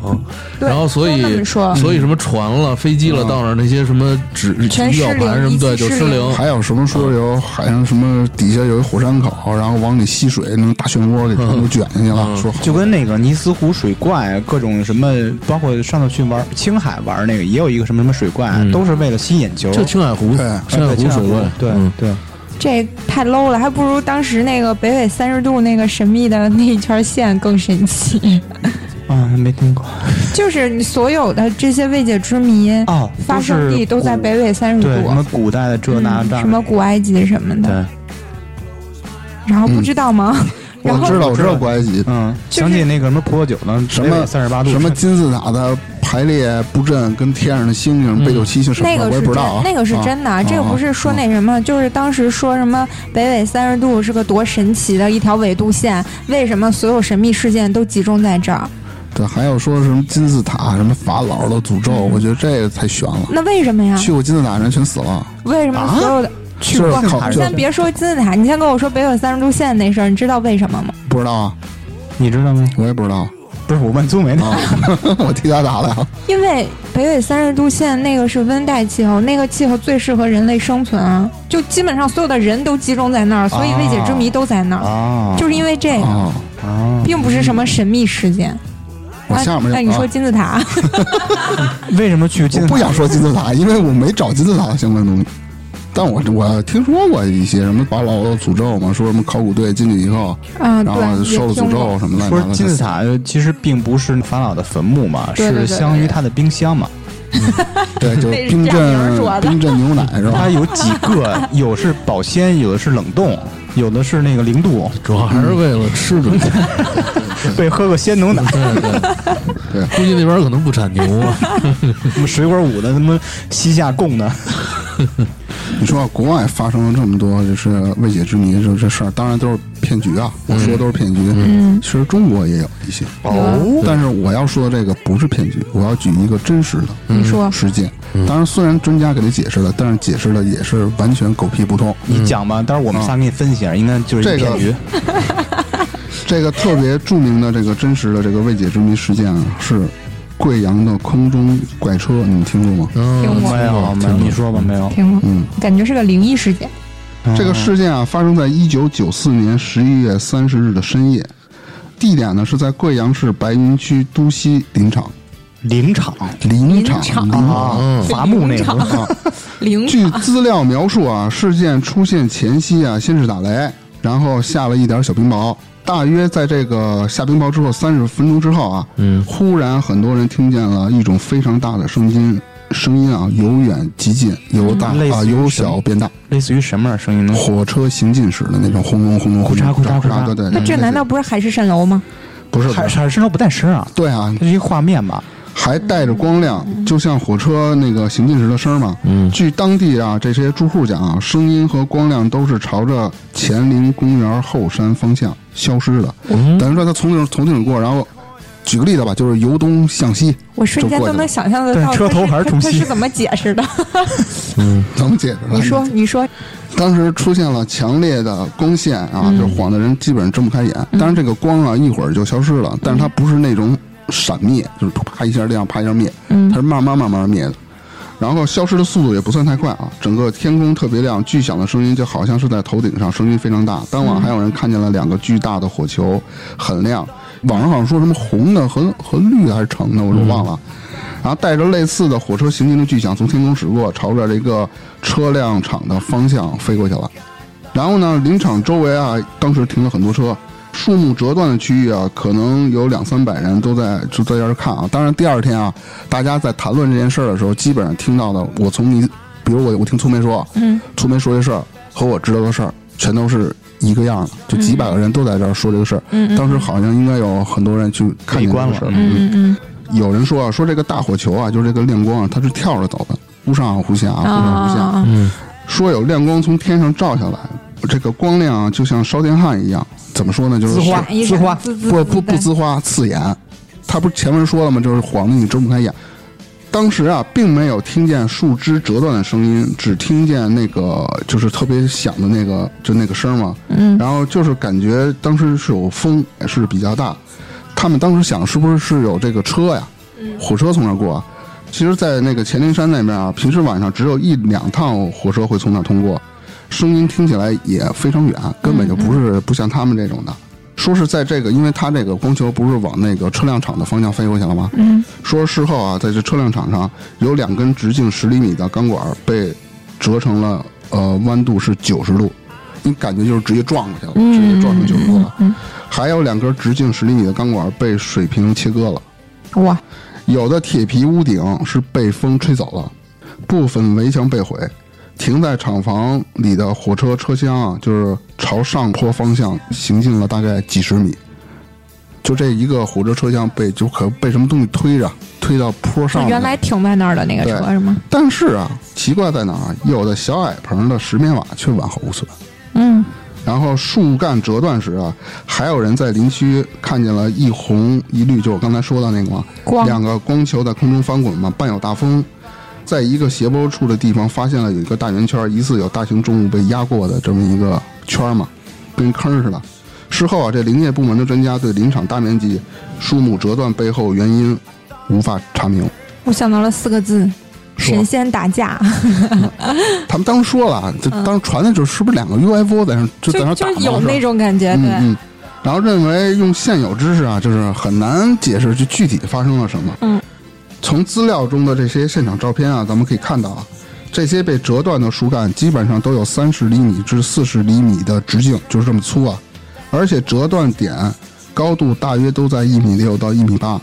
然后所以所以什么船了、飞机了，嗯到那儿那些什么指全仪表盘什么的一起失灵就失灵。还有什么说有好像什么底下有一火山口，然后往里吸水，那种大漩涡给全都卷进去了，嗯说好就跟那个尼斯湖水怪，各种什么，包括上次去玩青海玩那个，也有一个什么什么水怪，嗯都是为了吸眼球。就青海湖，对青海湖水怪，对嗯对，这太 low 了，还不如当时那个北纬三十度那个神秘的那一圈线更神奇。啊，没听过 就是你所有的这些未解之谜，哦，发生地都在北纬三十度对，什么古代的这那这嗯，什么古埃及什么的，对，然后不知道吗？我知道，我知道古埃及嗯，想起那个什么葡萄酒呢，什么三十八度什么金字塔的排列布阵，跟天上的星星、北斗七星什么的，我那个是真也不知道啊。，那个是真的，啊这个不是说啊那什么，就是当时说什么北纬三十度是个多神奇的一条纬度线，为什么所有神秘事件都集中在这儿？对，还有说什么金字塔、什么法老的诅咒，我觉得这个太悬了。那为什么呀？去过金字塔的人全死了，为什么所有的？去过你先别说金字塔，你先跟我说北纬三十度线那事儿，你知道为什么吗？不知道啊，你知道吗？我也不知道不是我问宗梅的，啊，我替他答的啊。因为北纬三十度线那个是温带气候，那个气候最适合人类生存啊，就基本上所有的人都集中在那儿，所以未解之谜都在那儿，啊，就是因为这个，啊，啊，并不是什么神秘事件。我下面那你说啊金字塔，为什么去金字塔？我不想说金字塔，因为我没找金字塔相关东西。但我我听说过一些什么法老的诅咒嘛，说什么考古队进去以后，啊，然后，受了诅咒什么的。说金字塔其实并不是法老的坟墓嘛，对对对是相当于他的冰箱嘛。对，就是冰镇冰镇牛奶是吧它？有几个，有是保鲜，有的是冷冻，有的是那个零度，主要还是为了吃的。被喝个鲜牛奶。对对对估计那边可能不产牛啊。什么水果五的，什么西夏贡的，你说啊国外发生了这么多就是未解之谜这这事儿，当然都是骗局啊！我说的都是骗局。嗯，其实中国也有一些，哦但是我要说的这个不是骗局，我要举一个真实的你说事件。当然，虽然专家给他解释了，但是解释的也是完全狗屁不通。你讲吧，待会儿我们仨给你分析一下，应该就是这个骗局。这个特别著名的这个真实的这个未解之谜事件啊，是贵阳的空中怪车，你们听过吗？嗯，听过没有没有，你说吧，没有。听过，嗯，感觉是个灵异事件。这个事件啊，发生在一九九四年十一月三十日的深夜，地点呢是在贵阳市白云区都西林场。林场林场，林场伐木那个啊。灵据资料描述啊，事件出现前夕啊，先是打雷，然后下了一点小冰雹。大约在这个下冰雹之后三十分钟之后啊，嗯，忽然很多人听见了一种非常大的声音，声音啊由远及近，由大啊由小变大，类似于什么声音呢？火车行进时的那种轰隆轰隆轰隆轰嚓咕嚓对对。对那这难道不是海市蜃楼吗？不是海？海市蜃楼不带声啊，对啊，这是一画面吧？还带着光亮，就像火车那个行进时的声儿嘛。嗯据当地啊这些住户讲啊，声音和光亮都是朝着乾陵公园后山方向消失的。嗯等于说他从顶从顶过，然后举个例子吧，就是由东向西，我瞬间都能想象得到车头还是他冲西他是怎么解释的？嗯 怎么解释？你说，你说，当时出现了强烈的光线啊，嗯就晃的人基本上睁不开眼。当然，这个光啊一会儿就消失了，但是它不是那种闪灭，就是啪一下亮，啪一下灭，嗯它是慢慢慢慢灭的。然后消失的速度也不算太快啊，整个天空特别亮，巨响的声音就好像是在头顶上，声音非常大。当晚还有人看见了两个巨大的火球，很亮。网上好像说什么红的和 和绿的还是橙的，我就忘了。然后带着类似的火车行进的巨响从天空驶过，朝着这个车辆厂的方向飞过去了。然后呢，林场周围啊，当时停了很多车，树木折断的区域啊，可能有两三百人都在就在这儿看啊。当然，第二天啊，大家在谈论这件事儿的时候，基本上听到的，我从你，比如我我听粗梅说，嗯，粗梅说这事儿和我知道的事儿，全都是一个样的，就几百个人都在这儿说这个事儿。嗯嗯当时好像应该有很多人去看见这个事儿。嗯嗯有人说啊，说这个大火球啊，就是这个亮光啊，它是跳着走的，忽上忽下，忽嗯上忽下。啊，嗯，说有亮光从天上照下来，这个光亮啊，就像烧电焊一样。怎么说呢？就是滋花一滋花不不不滋滋花，刺眼。他不是前面说了吗？就是晃得你睁不开眼。当时啊，并没有听见树枝折断的声音，只听见那个就是特别响的那个就那个声嘛。嗯然后就是感觉当时是有风，也是比较大。他们当时想，是不是是有这个车呀？火车从那儿过啊。其实，在那个黔灵山那边啊，平时晚上只有一两趟火车会从那儿通过，声音听起来也非常远，根本就不是不像他们这种的。说是在这个，因为它这个光球不是往那个车辆厂的方向飞过去了吗？嗯说事后啊，在这车辆厂上有两根直径十厘米的钢管被折成了呃弯度是九十度，你感觉就是直接撞过去了，直接嗯，撞成九十度了。嗯，还有两根直径十厘米的钢管被水平切割了，嗯哇，有的铁皮屋顶是被风吹走了，部分围墙被毁。停在厂房里的火车车厢啊，就是朝上坡方向行进了大概几十米，就这一个火车车厢被就可被什么东西推着推到坡上原来停在那儿的那个车是吗？但是啊，奇怪在哪儿啊？有的小矮棚的石棉瓦却完好无损。嗯然后树干折断时啊，还有人在林区看见了一红一绿，就我刚才说的那个嘛，两个光球在空中翻滚嘛，伴有大风。在一个斜坡处的地方发现了有一个大圆圈，疑似有大型重物被压过的这么一个圈嘛，跟坑似的。事后啊，这林业部门的专家对林场大面积树木折断背后原因无法查明。我想到了四个字：神仙打架，他们当时说了啊，这当时传的就是是不是两个 UFO 在那就在那就就是有打吗是吧那种感觉，对，嗯嗯，然后认为用现有知识啊，就是很难解释就具体发生了什么。嗯，从资料中的这些现场照片啊，咱们可以看到啊，这些被折断的树干基本上都有三十厘米至四十厘米的直径，就是这么粗啊，而且折断点高度大约都在一米六到一米八。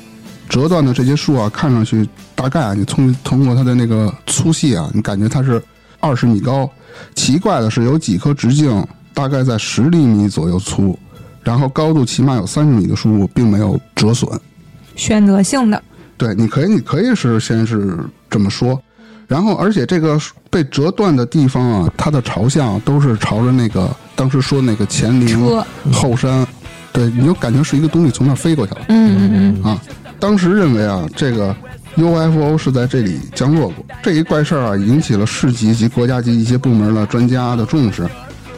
折断的这些树啊，看上去大概啊，你通通过它的那个粗细啊，你感觉它是二十米高。奇怪的是，有几棵直径大概在十厘米左右粗，然后高度起码有三十米的树木并没有折损。选择性的，对，你可以，你可以是先是这么说，然后而且这个被折断的地方啊，它的朝向都是朝着那个当时说那个乾陵后山，对，你就感觉是一个东西从那儿飞过去了。嗯嗯嗯，啊，当时认为啊，这个 UFO 是在这里降落过。这一怪事儿啊，引起了市级及国家级一些部门的专家的重视，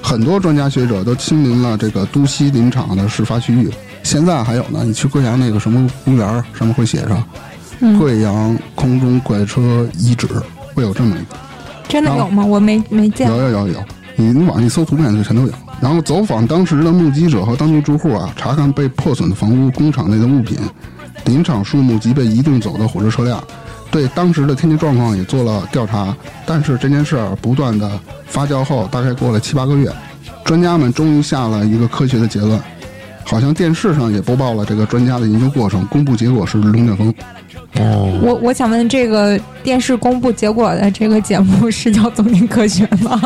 很多专家学者都亲临了这个都西林场的事发区域。现在还有呢，你去贵阳那个什么公园，上面会写着“贵阳空中怪车遗址”，会有这么一个。真的有吗？我没没见有有有有，你你网上一搜图片就全都有。然后走访当时的目击者和当地住户啊，查看被破损的房屋、工厂内的物品、林场树木及被移动走的火车车辆，对当时的天气状况也做了调查。但是这件事儿不断的发酵后，大概过了七八个月，专家们终于下了一个科学的结论。好像电视上也播报了这个专家的研究过程，公布结果是龙卷风。哦，我我想问，这个电视公布结果的这个节目是叫《走进科学》吗？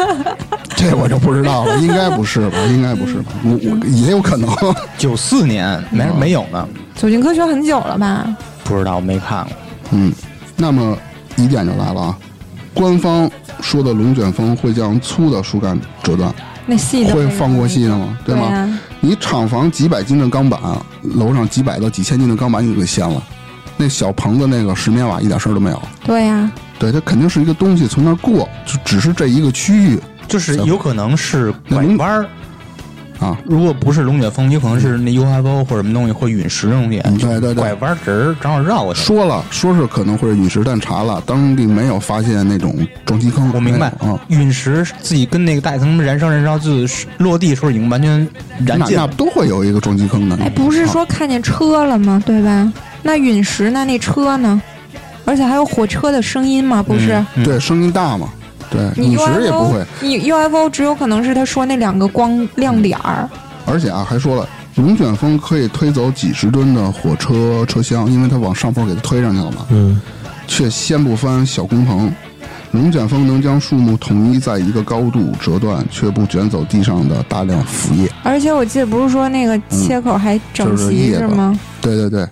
这我就不知道了，应该不是吧？应该不是吧？我我也有可能。九四年没没有呢，《走进科学》很久了吧？不知道没看过。嗯，那么疑点就来了啊，官方说的龙卷风会将粗的树干折断，那细的会放过细的吗？对吗？对啊，你厂房几百斤的钢板，楼上几百到几千斤的钢板，你就给掀了。那小棚子那个石棉瓦一点事儿都没有。对呀，对，它肯定是一个东西从那儿过，就只是这一个区域。就是有可能是拐弯儿，啊。如果不是龙卷风，有可能是那 UFO 或者什么东西，或陨石那东西，嗯对对对拐弯直正好绕过去。说了，说是可能会是陨石，但查了，当地没有发现那种撞击坑。我明白啊，陨石自己跟那个大气层燃烧燃烧，就是落地的时候已经完全燃尽了。那那都会有一个撞击坑的。哎，不是说看见车了吗？对吧？那陨石那？那车呢？而且还有火车的声音吗？不是，嗯嗯对声音大嘛？对，你陨石也不会。你 UFO 只有可能是他说那两个光亮点儿。而且啊，还说了，龙卷风可以推走几十吨的火车车厢，因为它往上坡给它推上去了嘛，嗯，却掀不翻小工棚。龙卷风能将树木统一在一个高度折断，却不卷走地上的大量腐叶。而且我记得不是说那个切口还整就是齐是吗？对对对，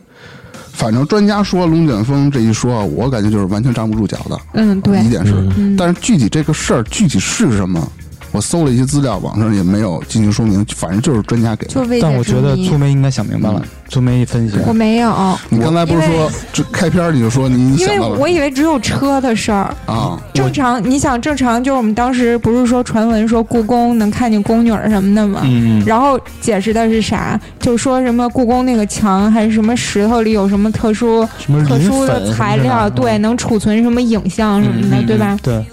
反正专家说龙卷风这一说啊，我感觉就是完全站不住脚的。嗯，对。一，点是，嗯。但是具体这个事儿具体是什么，我搜了一些资料，网上也没有进行说明，反正就是专家给的。但我觉得谜粗梅应该想明白了，粗梅一分析，我没有，你刚才不是说这开篇你就说你你因为我以为只有车的事儿。啊？正常，你想正常就是我们当时不是说传闻说故宫能看见宫女儿什么的吗？嗯，然后解释的是啥？就说什么故宫那个墙还是什么石头里有什么特殊什么特殊的材料，对，，能储存什么影像什么的，嗯对吧？？对，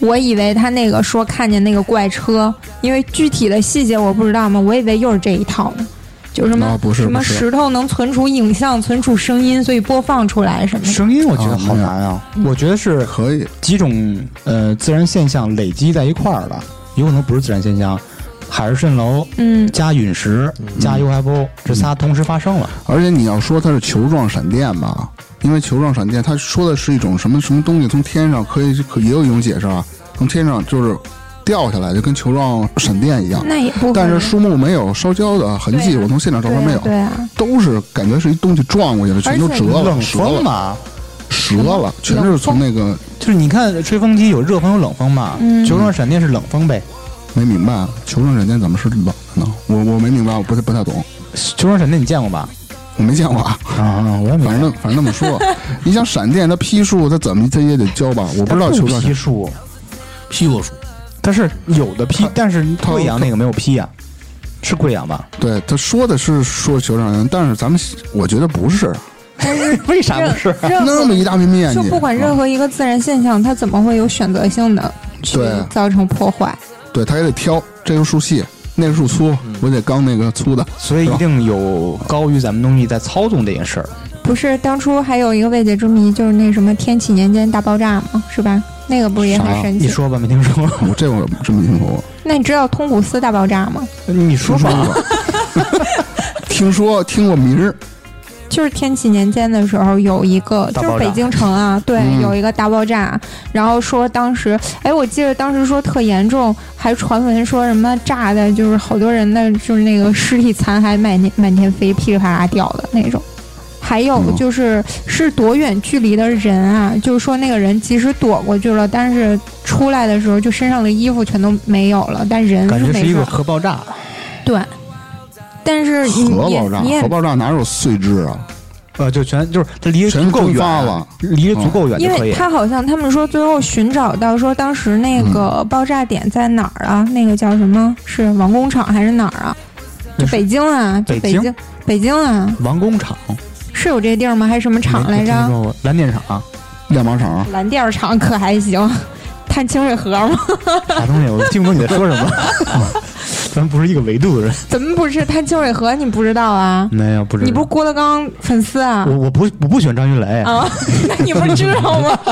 我以为他那个说看见那个怪车，因为具体的细节我不知道嘛，我以为又是这一套呢，就什么、啊不是什么石头能存储影像、存储声音，所以播放出来什么的。声音我觉得啊好难啊，我觉得是可以，几种呃自然现象累积在一块儿了，有可能不是自然现象，海市蜃楼嗯，加陨石加 UFO 这仨同时发生了。而且你要说它是球状闪电吧，因为球状闪电，它说的是一种什么什么东西从天上可以可也有一种解释啊，从天上就是掉下来，就跟球状闪电一样。那也不但是树木没有烧焦的痕迹，啊我从现场照片没有，啊对啊，都是感觉是一东西撞过去了，全都折了，冷折了，嘛，折了，全是从那个就是你看吹风机有热风有冷风嘛，嗯。球状闪电是冷风呗，没明白求生闪电怎么是冷的呢？我我没明白，我不太不太懂，求生闪电你见过吧？我没见过啊。啊，我也没反正反正那么说，你想闪电它劈树，它怎么它也得焦吧？我不知道求生闪劈树，劈过树，它是有的劈，但是它贵阳那个没有劈呀，是贵阳吧？对他说的是说求生闪电，但是咱们我觉得不是，为啥不是？那么一大片面积，就不管任啊何一个自然现象，它怎么会有选择性的去对造成破坏？对，他也得挑，这个树细，那个树粗，我得刚那个粗的。所以一定有高于咱们东西在操纵这件事儿。不是当初还有一个未解之谜，就是那什么天启年间大爆炸嘛，是吧？那个不是也很神奇？你说吧，没听说。我这我真没听说过，那你知道通古斯大爆炸吗？你说说吧。听说听过名儿，就是天启年间的时候，有一个就是北京城啊，对，嗯。有一个大爆炸，然后说当时，哎，我记得当时说特严重，还传闻说什么炸的，就是好多人的就是那个尸体残骸满天满天飞，噼里啪啦掉的那种。还有嗯。就是是多远距离的人啊，就是说那个人即使躲过去了，但是出来的时候就身上的衣服全都没有了，但人感觉是一个没。核爆炸，对，但是你核爆炸核爆炸哪有碎枝啊？呃，就全就是它离得足够远了，离得足够远因为。他好像他们说最后寻找到说当时那个爆炸点在哪儿啊？那个叫什么？是王工厂还是哪儿啊？就北京啊，就北京北京，啊，王工厂是有这地儿吗？还是什么厂来着？蓝电厂亮马场蓝电厂可还行，碳清水河吗？啥东西？我听不懂你在说什么。咱不是一个维度的人。怎么不是看清水河？你不知道啊？没有，不知道。你不是郭德纲粉丝啊？我我不我不喜欢张云雷。啊，那 你不知道吗？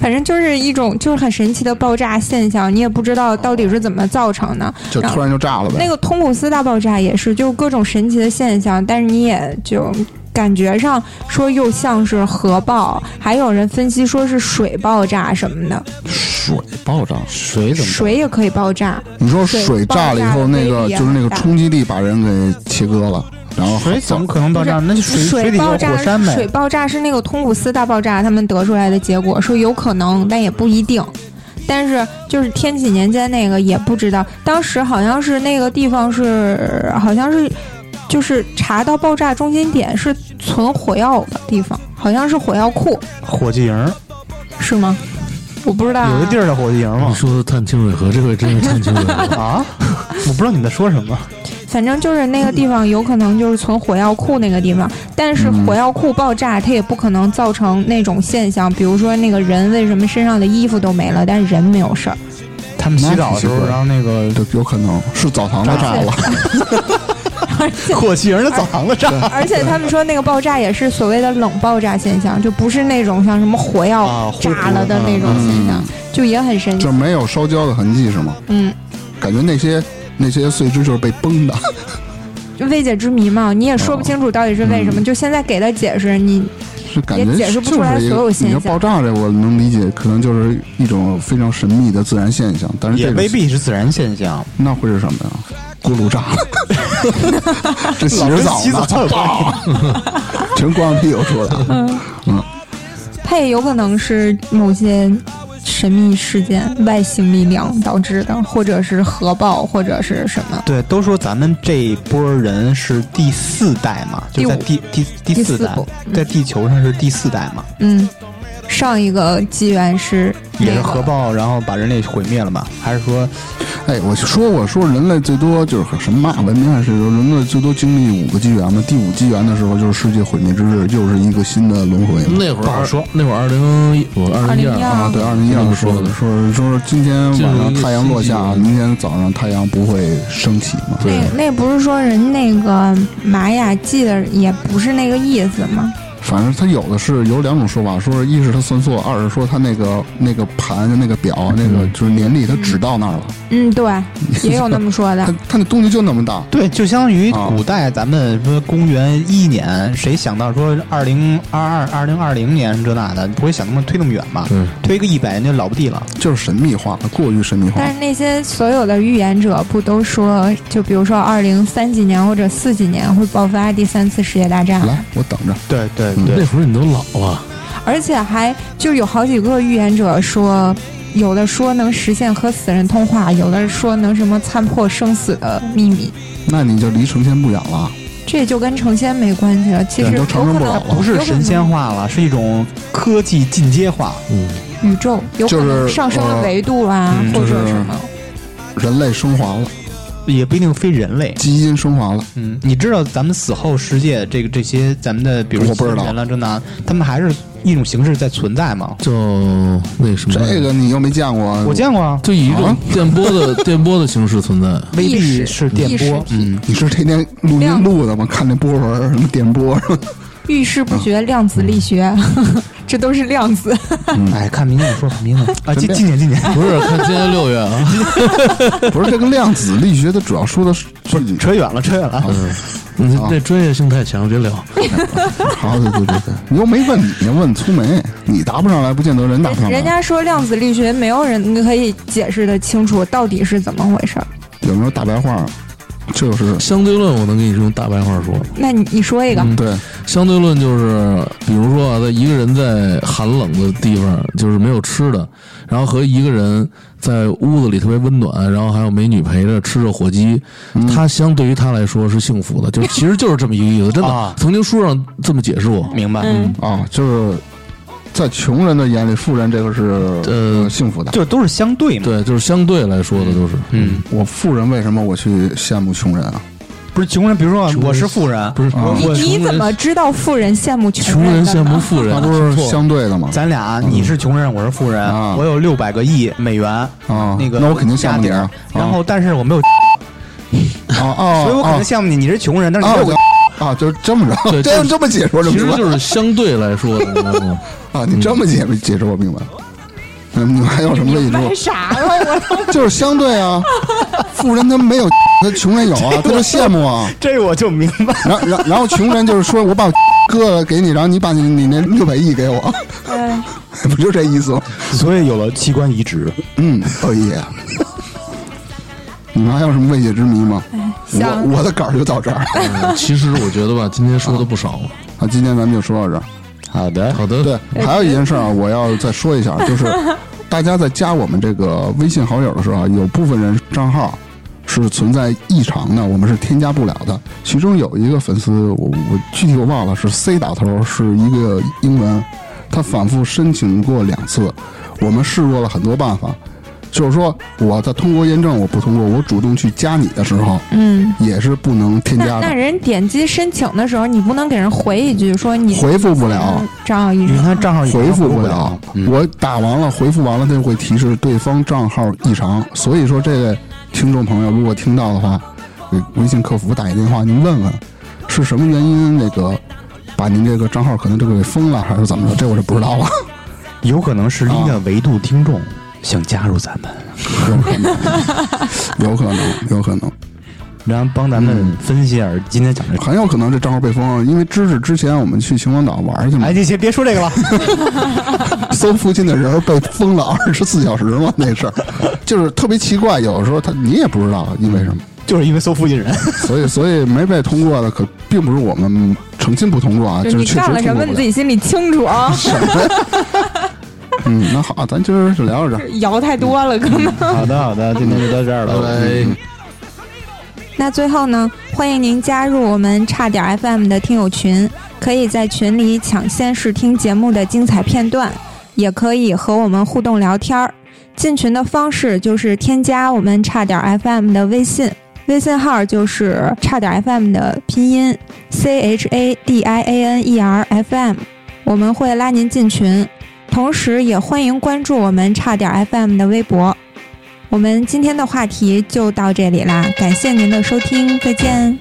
反正就是一种就是很神奇的爆炸现象，你也不知道到底是怎么造成的。就突然就炸了呗。那个通古斯大爆炸也是，就各种神奇的现象，但是你也就感觉上说又像是核爆，还有人分析说是水爆炸什么的，水爆炸，水怎么？水也可以爆炸。你说水炸了以后，那个就是那个冲击力把人给切割了，然后水怎么可能爆炸？那就水水里有爆炸火山呗。水爆炸是那个通古斯大爆炸他们得出来的结果，说有可能，但也不一定。但是就是天启年间那个也不知道，当时好像是那个地方是好像是就是查到爆炸中心点是存火药的地方，好像是火药库，火器营，是吗？我不知道啊。有一地儿叫火器营你？说的探清水河，这回真是探清水河。啊，我不知道你在说什么。反正就是那个地方有可能就是存火药库那个地方，但是火药库爆炸它也不可能造成那种现象，比如说那个人为什么身上的衣服都没了，但是人没有事儿。他们洗澡的时候那挺奇怪让那个，有可能是澡堂子炸了，火器营的澡堂子炸。而且他们说那个爆炸也是所谓的冷爆炸现象，就不是那种像什么火药炸了的那种现象，就也很神奇就。没有烧焦的痕迹是吗？嗯，感觉那些那些碎枝就是被崩的，就未解之谜嘛，你也说不清楚到底是为什么。就现在给的解释，你是感觉解释不出来就是一个所有现象你说爆炸这我能理解，可能就是一种非常神秘的自然现象，但是这也未必是自然现象，那会是什么呀？锅炉炸了，这洗着澡洗澡呢，有关系全 光着屁股出来了。它也有可能是某些神秘事件、外星力量导致的，或者是核爆，或者是什么。对，都说咱们这一波人是第四代嘛，就在第第第四代。在地球上是第四代嘛，嗯，上一个纪元是那也是核爆，然后把人类毁灭了吧？还是说哎，我说我说人类最多就是什么文明还是说人类最多经历五个纪元嘛？第五纪元的时候就是世界毁灭之日，又是一个新的轮回。那会儿不好说，那会儿二零一我二零一2012啊，对，二零一二说的说，说说今天晚上太阳落下，明天早上太阳不会升起嘛？对那那不是说人那个玛雅记的也不是那个意思吗？反正他有的是有两种说法，说是一是他算错，二是说他那个那个盘那个表那个就是年历他只到那儿了，嗯，对，也有那么说的他。他那东西就那么大，对，就相当于啊古代咱们说公元一年，谁想到说二零二二、二零二零年这那的，不会想那么推那么远吧？对推个一百年就老不地了。就是神秘化，过于神秘化但。是那些所有的预言者不都说，就比如说二零三几年或者四几年会爆发第三次世界大战，来，我等着。对对嗯那会儿你都老了，而且还就有好几个预言者说，有的说能实现和死人通话，有的说能什么参破生死的秘密，那你就离成仙不远了。这就跟成仙没关系了。其实都成可能仙不了了不是神仙化了，是一种科技进阶化。嗯，宇宙有可能上升了呃维度啊，嗯或者什么。人类升华了，也不一定非人类。基因升华了。嗯，你知道咱们死后世界这个这些咱们的，比如我不知道人了这那，他们还是一种形式在存在吗？就那什么，这个你又没见过，我见过啊，就以一种啊电波的 电波的形式存在。未必是电波。嗯，你是天天录音录的吗？看那波纹儿什么电波，遇事不决，量子力学，这都是量子。哎，看明年说吧，明年啊，今今年今年不是，看今年六月啊，不是这个量子力学，它主要说的是具体。扯远了，扯远了。你这专业性太强，别聊。好，对对对对，你又没问你，问粗眉，你答不上来，不见得人答不上来。人家说量子力学，没有人可以解释的清楚到底是怎么回事儿。有没有大白话？就是相对论，我能给你用大白话说。那你你说一个，嗯对，相对论就是，比如说啊，在一个人在寒冷的地方，就是没有吃的，然后和一个人在屋子里特别温暖，然后还有美女陪着，吃着火鸡，他相对于他来说是幸福的，就其实就是这么一个意思，真的。啊，曾经书上这么解释过。明白。嗯，啊，就是在穷人的眼里，富人这个是呃幸福的。就都是相对嘛。对，就是相对来说的都是，嗯，我富人为什么我去羡慕穷人啊？不是穷人，比如说我是富人，不是啊你我你怎么知道富人羡慕穷人穷人羡慕？富人那？不是相对的吗？咱俩你是穷人，我是富人，啊我有六百个亿美元，啊，那个那我肯定羡慕你。然后但是我没有，啊啊，所以我肯定啊羡慕你，你是穷人，但是你啊 就是这么着，对这样这么解释我就其明白实就是相对来说的，你知道吗？啊，你这么解解释我明白了。嗯，你还有什么问题卖说？傻了我。就是相对啊，富人他没有，他穷人有啊，他就羡慕啊。这我就明白。然后，然后然后穷人就是说我把割了给你，然后你把你你那六百亿给我，哎，不就这意思吗？所以有了器官移植，嗯，可以。你们还有什么未解之谜吗？想我我的稿儿就到这儿 嗯其实我觉得吧，今天说的不少了。啊，今天咱们就说到这儿。好的，好的，对，还有一件事儿啊，我要再说一下，就是大家在加我们这个微信好友的时候啊，有部分人账号是存在异常的，我们是添加不了的。其中有一个粉丝，我我具体我忘了是 C 打头，是一个英文，他反复申请过两次，我们试过了很多办法，就是说我在通过验证我不通过，我主动去加你的时候，嗯，也是不能添加的，那人点击申请的时候，你不能给人回一句说你回复不了嗯。账号异常。他账号回复不不了，嗯我打完了，回复完了，它就会提示对方账号异常。所以说，这位听众朋友如果听到的话，给微信客服打一电话，您问问是什么原因，那个把您这个账号可能这个给封了，还是怎么着？这我就不知道了，有可能是一个维度听众想加入咱们，有可能，有可能，有可能，然后帮咱们分析一下今天讲这。很有可能这账号被封了，因为知识之前我们去秦皇岛玩去嘛哎，，你先别说这个了，搜附近的人被封了二十四小时嘛，那事儿就是特别奇怪，有的时候他你也不知道因为什么。就是因为搜附近人。所以，所以没被通过的，可并不是我们诚心不通过啊，就是确实干了什么，你。自己心里清楚啊。嗯，那好，咱今儿就聊到这儿。摇太多了，可能。好的，好的，今天就到这儿了，拜拜。那最后呢，欢迎您加入我们差点 FM 的听友群，可以在群里抢先试听节目的精彩片段，也可以和我们互动聊天儿。进群的方式就是添加我们差点 FM 的微信，微信号就是差点 FM 的拼音 C H A D I A N E R F M，我们会拉您进群。同时，也欢迎关注我们差点 FM 的微博。我们今天的话题就到这里啦，感谢您的收听，再见。